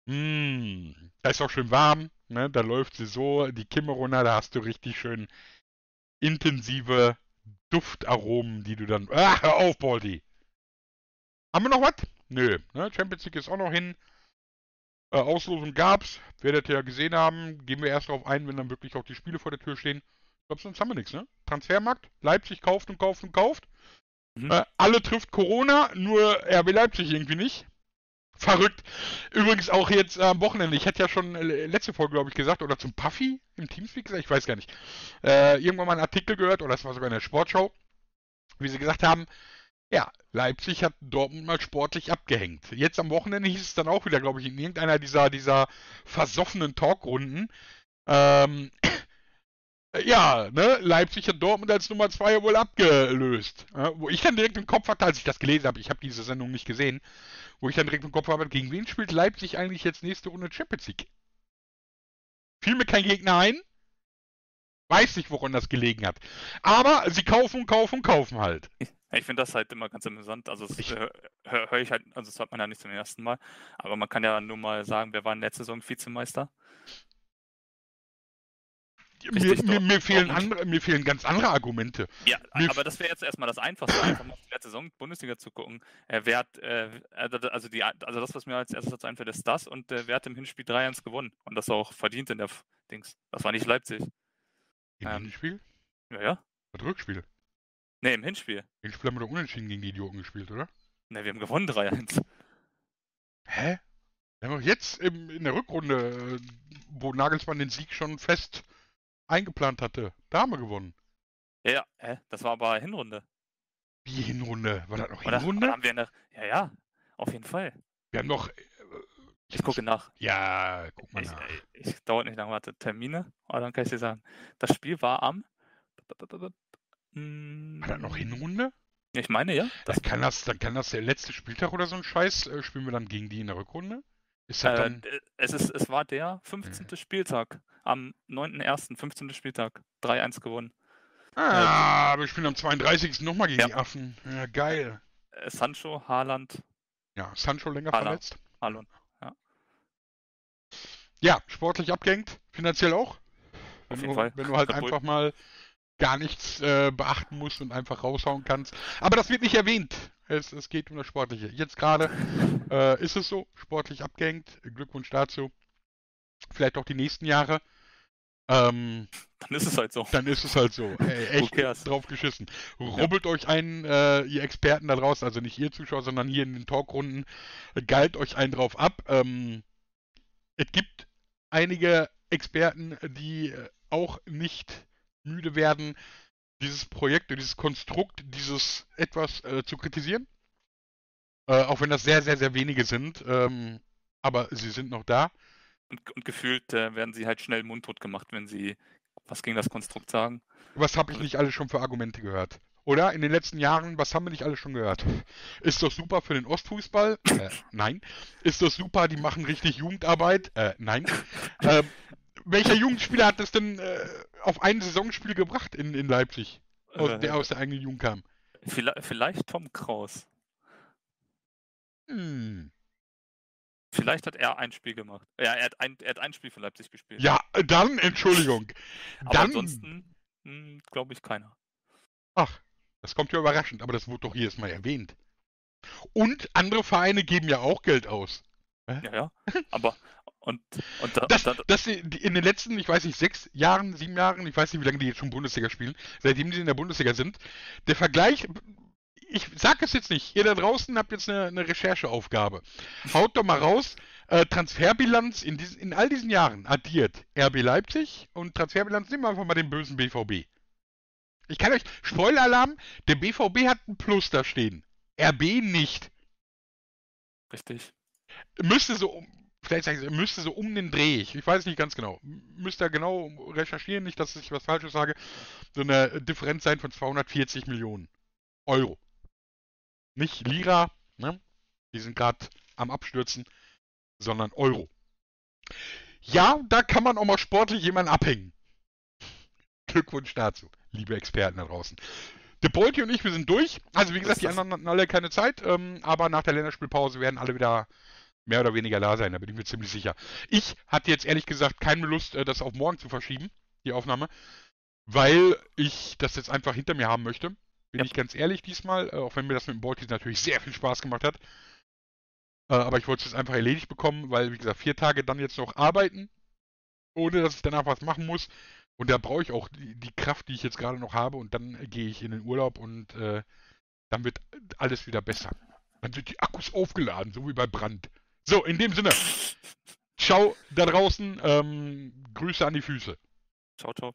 Mm, da ist auch schön warm, ne? Da läuft sie so die Kimme runter, da hast du richtig schön intensive Duftaromen, die du dann. Ach, hör auf, Baldi! Haben wir noch was? Nö, ne? Champions League ist auch noch hin. Äh, Auslosung gab's. Werdet ihr ja gesehen haben. Gehen wir erst darauf ein, wenn dann wirklich auch die Spiele vor der Tür stehen. Ich glaube, sonst haben wir nichts, ne? Transfermarkt. Leipzig kauft und kauft und kauft. Mhm. Äh, alle trifft Corona, nur RB Leipzig irgendwie nicht. Verrückt. Übrigens auch jetzt am Wochenende. Ich hätte ja schon äh, letzte Folge, glaube ich, gesagt, oder zum Puffy im Teamspeak gesagt, ich weiß gar nicht. Äh, irgendwann mal einen Artikel gehört, oder das war sogar in der Sportschau, wie sie gesagt haben, ja, Leipzig hat Dortmund mal sportlich abgehängt. Jetzt am Wochenende hieß es dann auch wieder, glaube ich, in irgendeiner dieser, dieser versoffenen Talkrunden, ähm, ja, ne, Leipzig hat Dortmund als Nummer 2 wohl abgelöst. Ja, wo ich dann direkt im Kopf hatte, als ich das gelesen habe, ich habe diese Sendung nicht gesehen, wo ich dann direkt im Kopf habe, gegen wen spielt Leipzig eigentlich jetzt nächste Runde Champions League? Fiel mir kein Gegner ein. Weiß nicht, woran das gelegen hat. Aber sie kaufen, kaufen, kaufen halt. Ich finde das halt immer ganz amüsant. Also das höre hör, ich halt, also das hört man ja nicht zum ersten Mal. Aber man kann ja nur mal sagen, wer war in letzter Saison Vizemeister? Mir, mir, mir, fehlen andere, mir fehlen ganz andere Argumente. Ja, Mir aber das wäre jetzt erstmal das Einfachste, einfach mal auf die letzte Saison Bundesliga zu gucken. Äh, wer hat, äh, also, die, also das, was mir als erstes dazu einfällt, ist das und äh, wer hat im Hinspiel 3-1 gewonnen und das auch verdient in der Dings. Das war nicht Leipzig. Im Ähm. Hinspiel? Ja, ja. Das Rückspiel. Ne, im Hinspiel. Hinspiel haben wir doch unentschieden gegen die Idioten gespielt, oder? Ne, wir haben gewonnen 3-1. Hä? Wir haben doch jetzt im, in der Rückrunde, äh, wo Nagelsmann den Sieg schon fest eingeplant hatte, da haben wir gewonnen. Ja, ja, hä? Das war aber Hinrunde. Wie Hinrunde? War das noch Oder, Hinrunde? oder haben wir in der, ja, ja, auf jeden Fall. Wir haben noch. Äh, Ich gucke nach. Ja, guck mal Ich, nach. äh, ich dauert nicht lange, warte, Termine, aber dann kann ich dir sagen. Das Spiel war am. Hm, War das noch Hinrunde? Ich meine, ja. Das, Dann kann das, dann kann das der letzte Spieltag oder so ein Scheiß. Äh, spielen wir dann gegen die in der Rückrunde? Ist das äh, dann. es, ist, es war der 15. Spieltag. Am 9.1., 15. Spieltag. 3-1 gewonnen. Ah, wir spielen am 32. nochmal gegen Ja. die Affen. Ja, geil. Äh, Sancho, Haaland, Ja, Sancho länger Haaland. verletzt. Haaland. Ja, sportlich abgehängt, finanziell auch. Wenn, Auf jeden du, Fall. wenn du halt Bull. einfach mal gar nichts äh, beachten musst und einfach raushauen kannst. Aber das wird nicht erwähnt. Es, es geht um das Sportliche. Jetzt gerade äh, ist es so, sportlich abgehängt. Glückwunsch dazu. Vielleicht auch die nächsten Jahre. Ähm, Dann ist es halt so. dann ist es halt so. Ey, echt drauf geschissen. Rubbelt euch ein, äh, ihr Experten da draußen, also nicht ihr Zuschauer, sondern hier in den Talkrunden, geilt euch einen drauf ab. Ähm, es gibt einige Experten, die äh, auch nicht müde werden, dieses Projekt, dieses Konstrukt, dieses etwas äh, zu kritisieren. Äh, auch wenn das sehr, sehr, sehr wenige sind. Ähm, aber sie sind noch da. Und, und gefühlt äh, werden sie halt schnell mundtot gemacht, wenn sie was gegen das Konstrukt sagen. Was habe ich nicht alles schon für Argumente gehört? Oder in den letzten Jahren, was haben wir nicht alles schon gehört? Ist das super für den Ostfußball? Äh, nein. Ist das super, die machen richtig Jugendarbeit? Äh, nein. Ähm, welcher Jugendspieler hat das denn äh, auf ein Saisonspiel gebracht in, in Leipzig? Aus, Äh, der aus der eigenen Jugend kam. Vielleicht, vielleicht Tom Kraus. Hm. Vielleicht hat er ein Spiel gemacht. Ja, er hat ein, er hat ein Spiel für Leipzig gespielt. Ja, dann, Entschuldigung. Aber Dann, ansonsten glaube ich keiner. ach, das kommt ja überraschend, aber das wurde doch jedes Mal erwähnt. Und andere Vereine geben ja auch Geld aus. Ja, ja. Aber und, und, da, Das, und da, die- in den letzten, ich weiß nicht, sechs Jahren, sieben Jahren, ich weiß nicht, wie lange die jetzt schon Bundesliga spielen, seitdem die in der Bundesliga sind, der Vergleich, ich sag es jetzt nicht, ihr da draußen habt jetzt eine, eine Rechercheaufgabe. Haut doch mal raus, äh, Transferbilanz in, diesen, in all diesen Jahren addiert RB Leipzig und Transferbilanz, nehmen wir einfach mal den bösen BVB. Ich kann euch, Spoiler-Alarm, der BVB hat ein Plus da stehen. RB nicht richtig. müsste so, vielleicht sage ich, müsste so um den Dreh, ich, weiß nicht ganz genau, müsste da genau recherchieren, nicht, dass ich was Falsches sage, so eine Differenz sein von 240 Millionen Euro. Nicht Lira, ne? Die sind gerade am Abstürzen, sondern Euro. Ja, da kann man auch mal sportlich jemanden abhängen. Glückwunsch dazu, liebe Experten da draußen. De Bolti und ich, wir sind durch. Also wie gesagt, die anderen hatten alle keine Zeit, ähm, aber nach der Länderspielpause werden alle wieder mehr oder weniger da sein, da bin ich mir ziemlich sicher. Ich hatte jetzt ehrlich gesagt keine Lust, äh, das auf morgen zu verschieben, die Aufnahme, weil ich das jetzt einfach hinter mir haben möchte. Bin Ja. ich ganz ehrlich diesmal, äh, auch wenn mir das mit dem Bolti natürlich sehr viel Spaß gemacht hat. Äh, aber ich wollte es jetzt einfach erledigt bekommen, weil, wie gesagt, vier Tage dann jetzt noch arbeiten, ohne dass ich danach was machen muss. Und da brauche ich auch die, die Kraft, die ich jetzt gerade noch habe. Und dann gehe ich in den Urlaub und äh, dann wird alles wieder besser. Dann sind die Akkus aufgeladen, so wie bei Brand. So, in dem Sinne, ciao da draußen. Ähm, Grüße an die Füße. Ciao, ciao.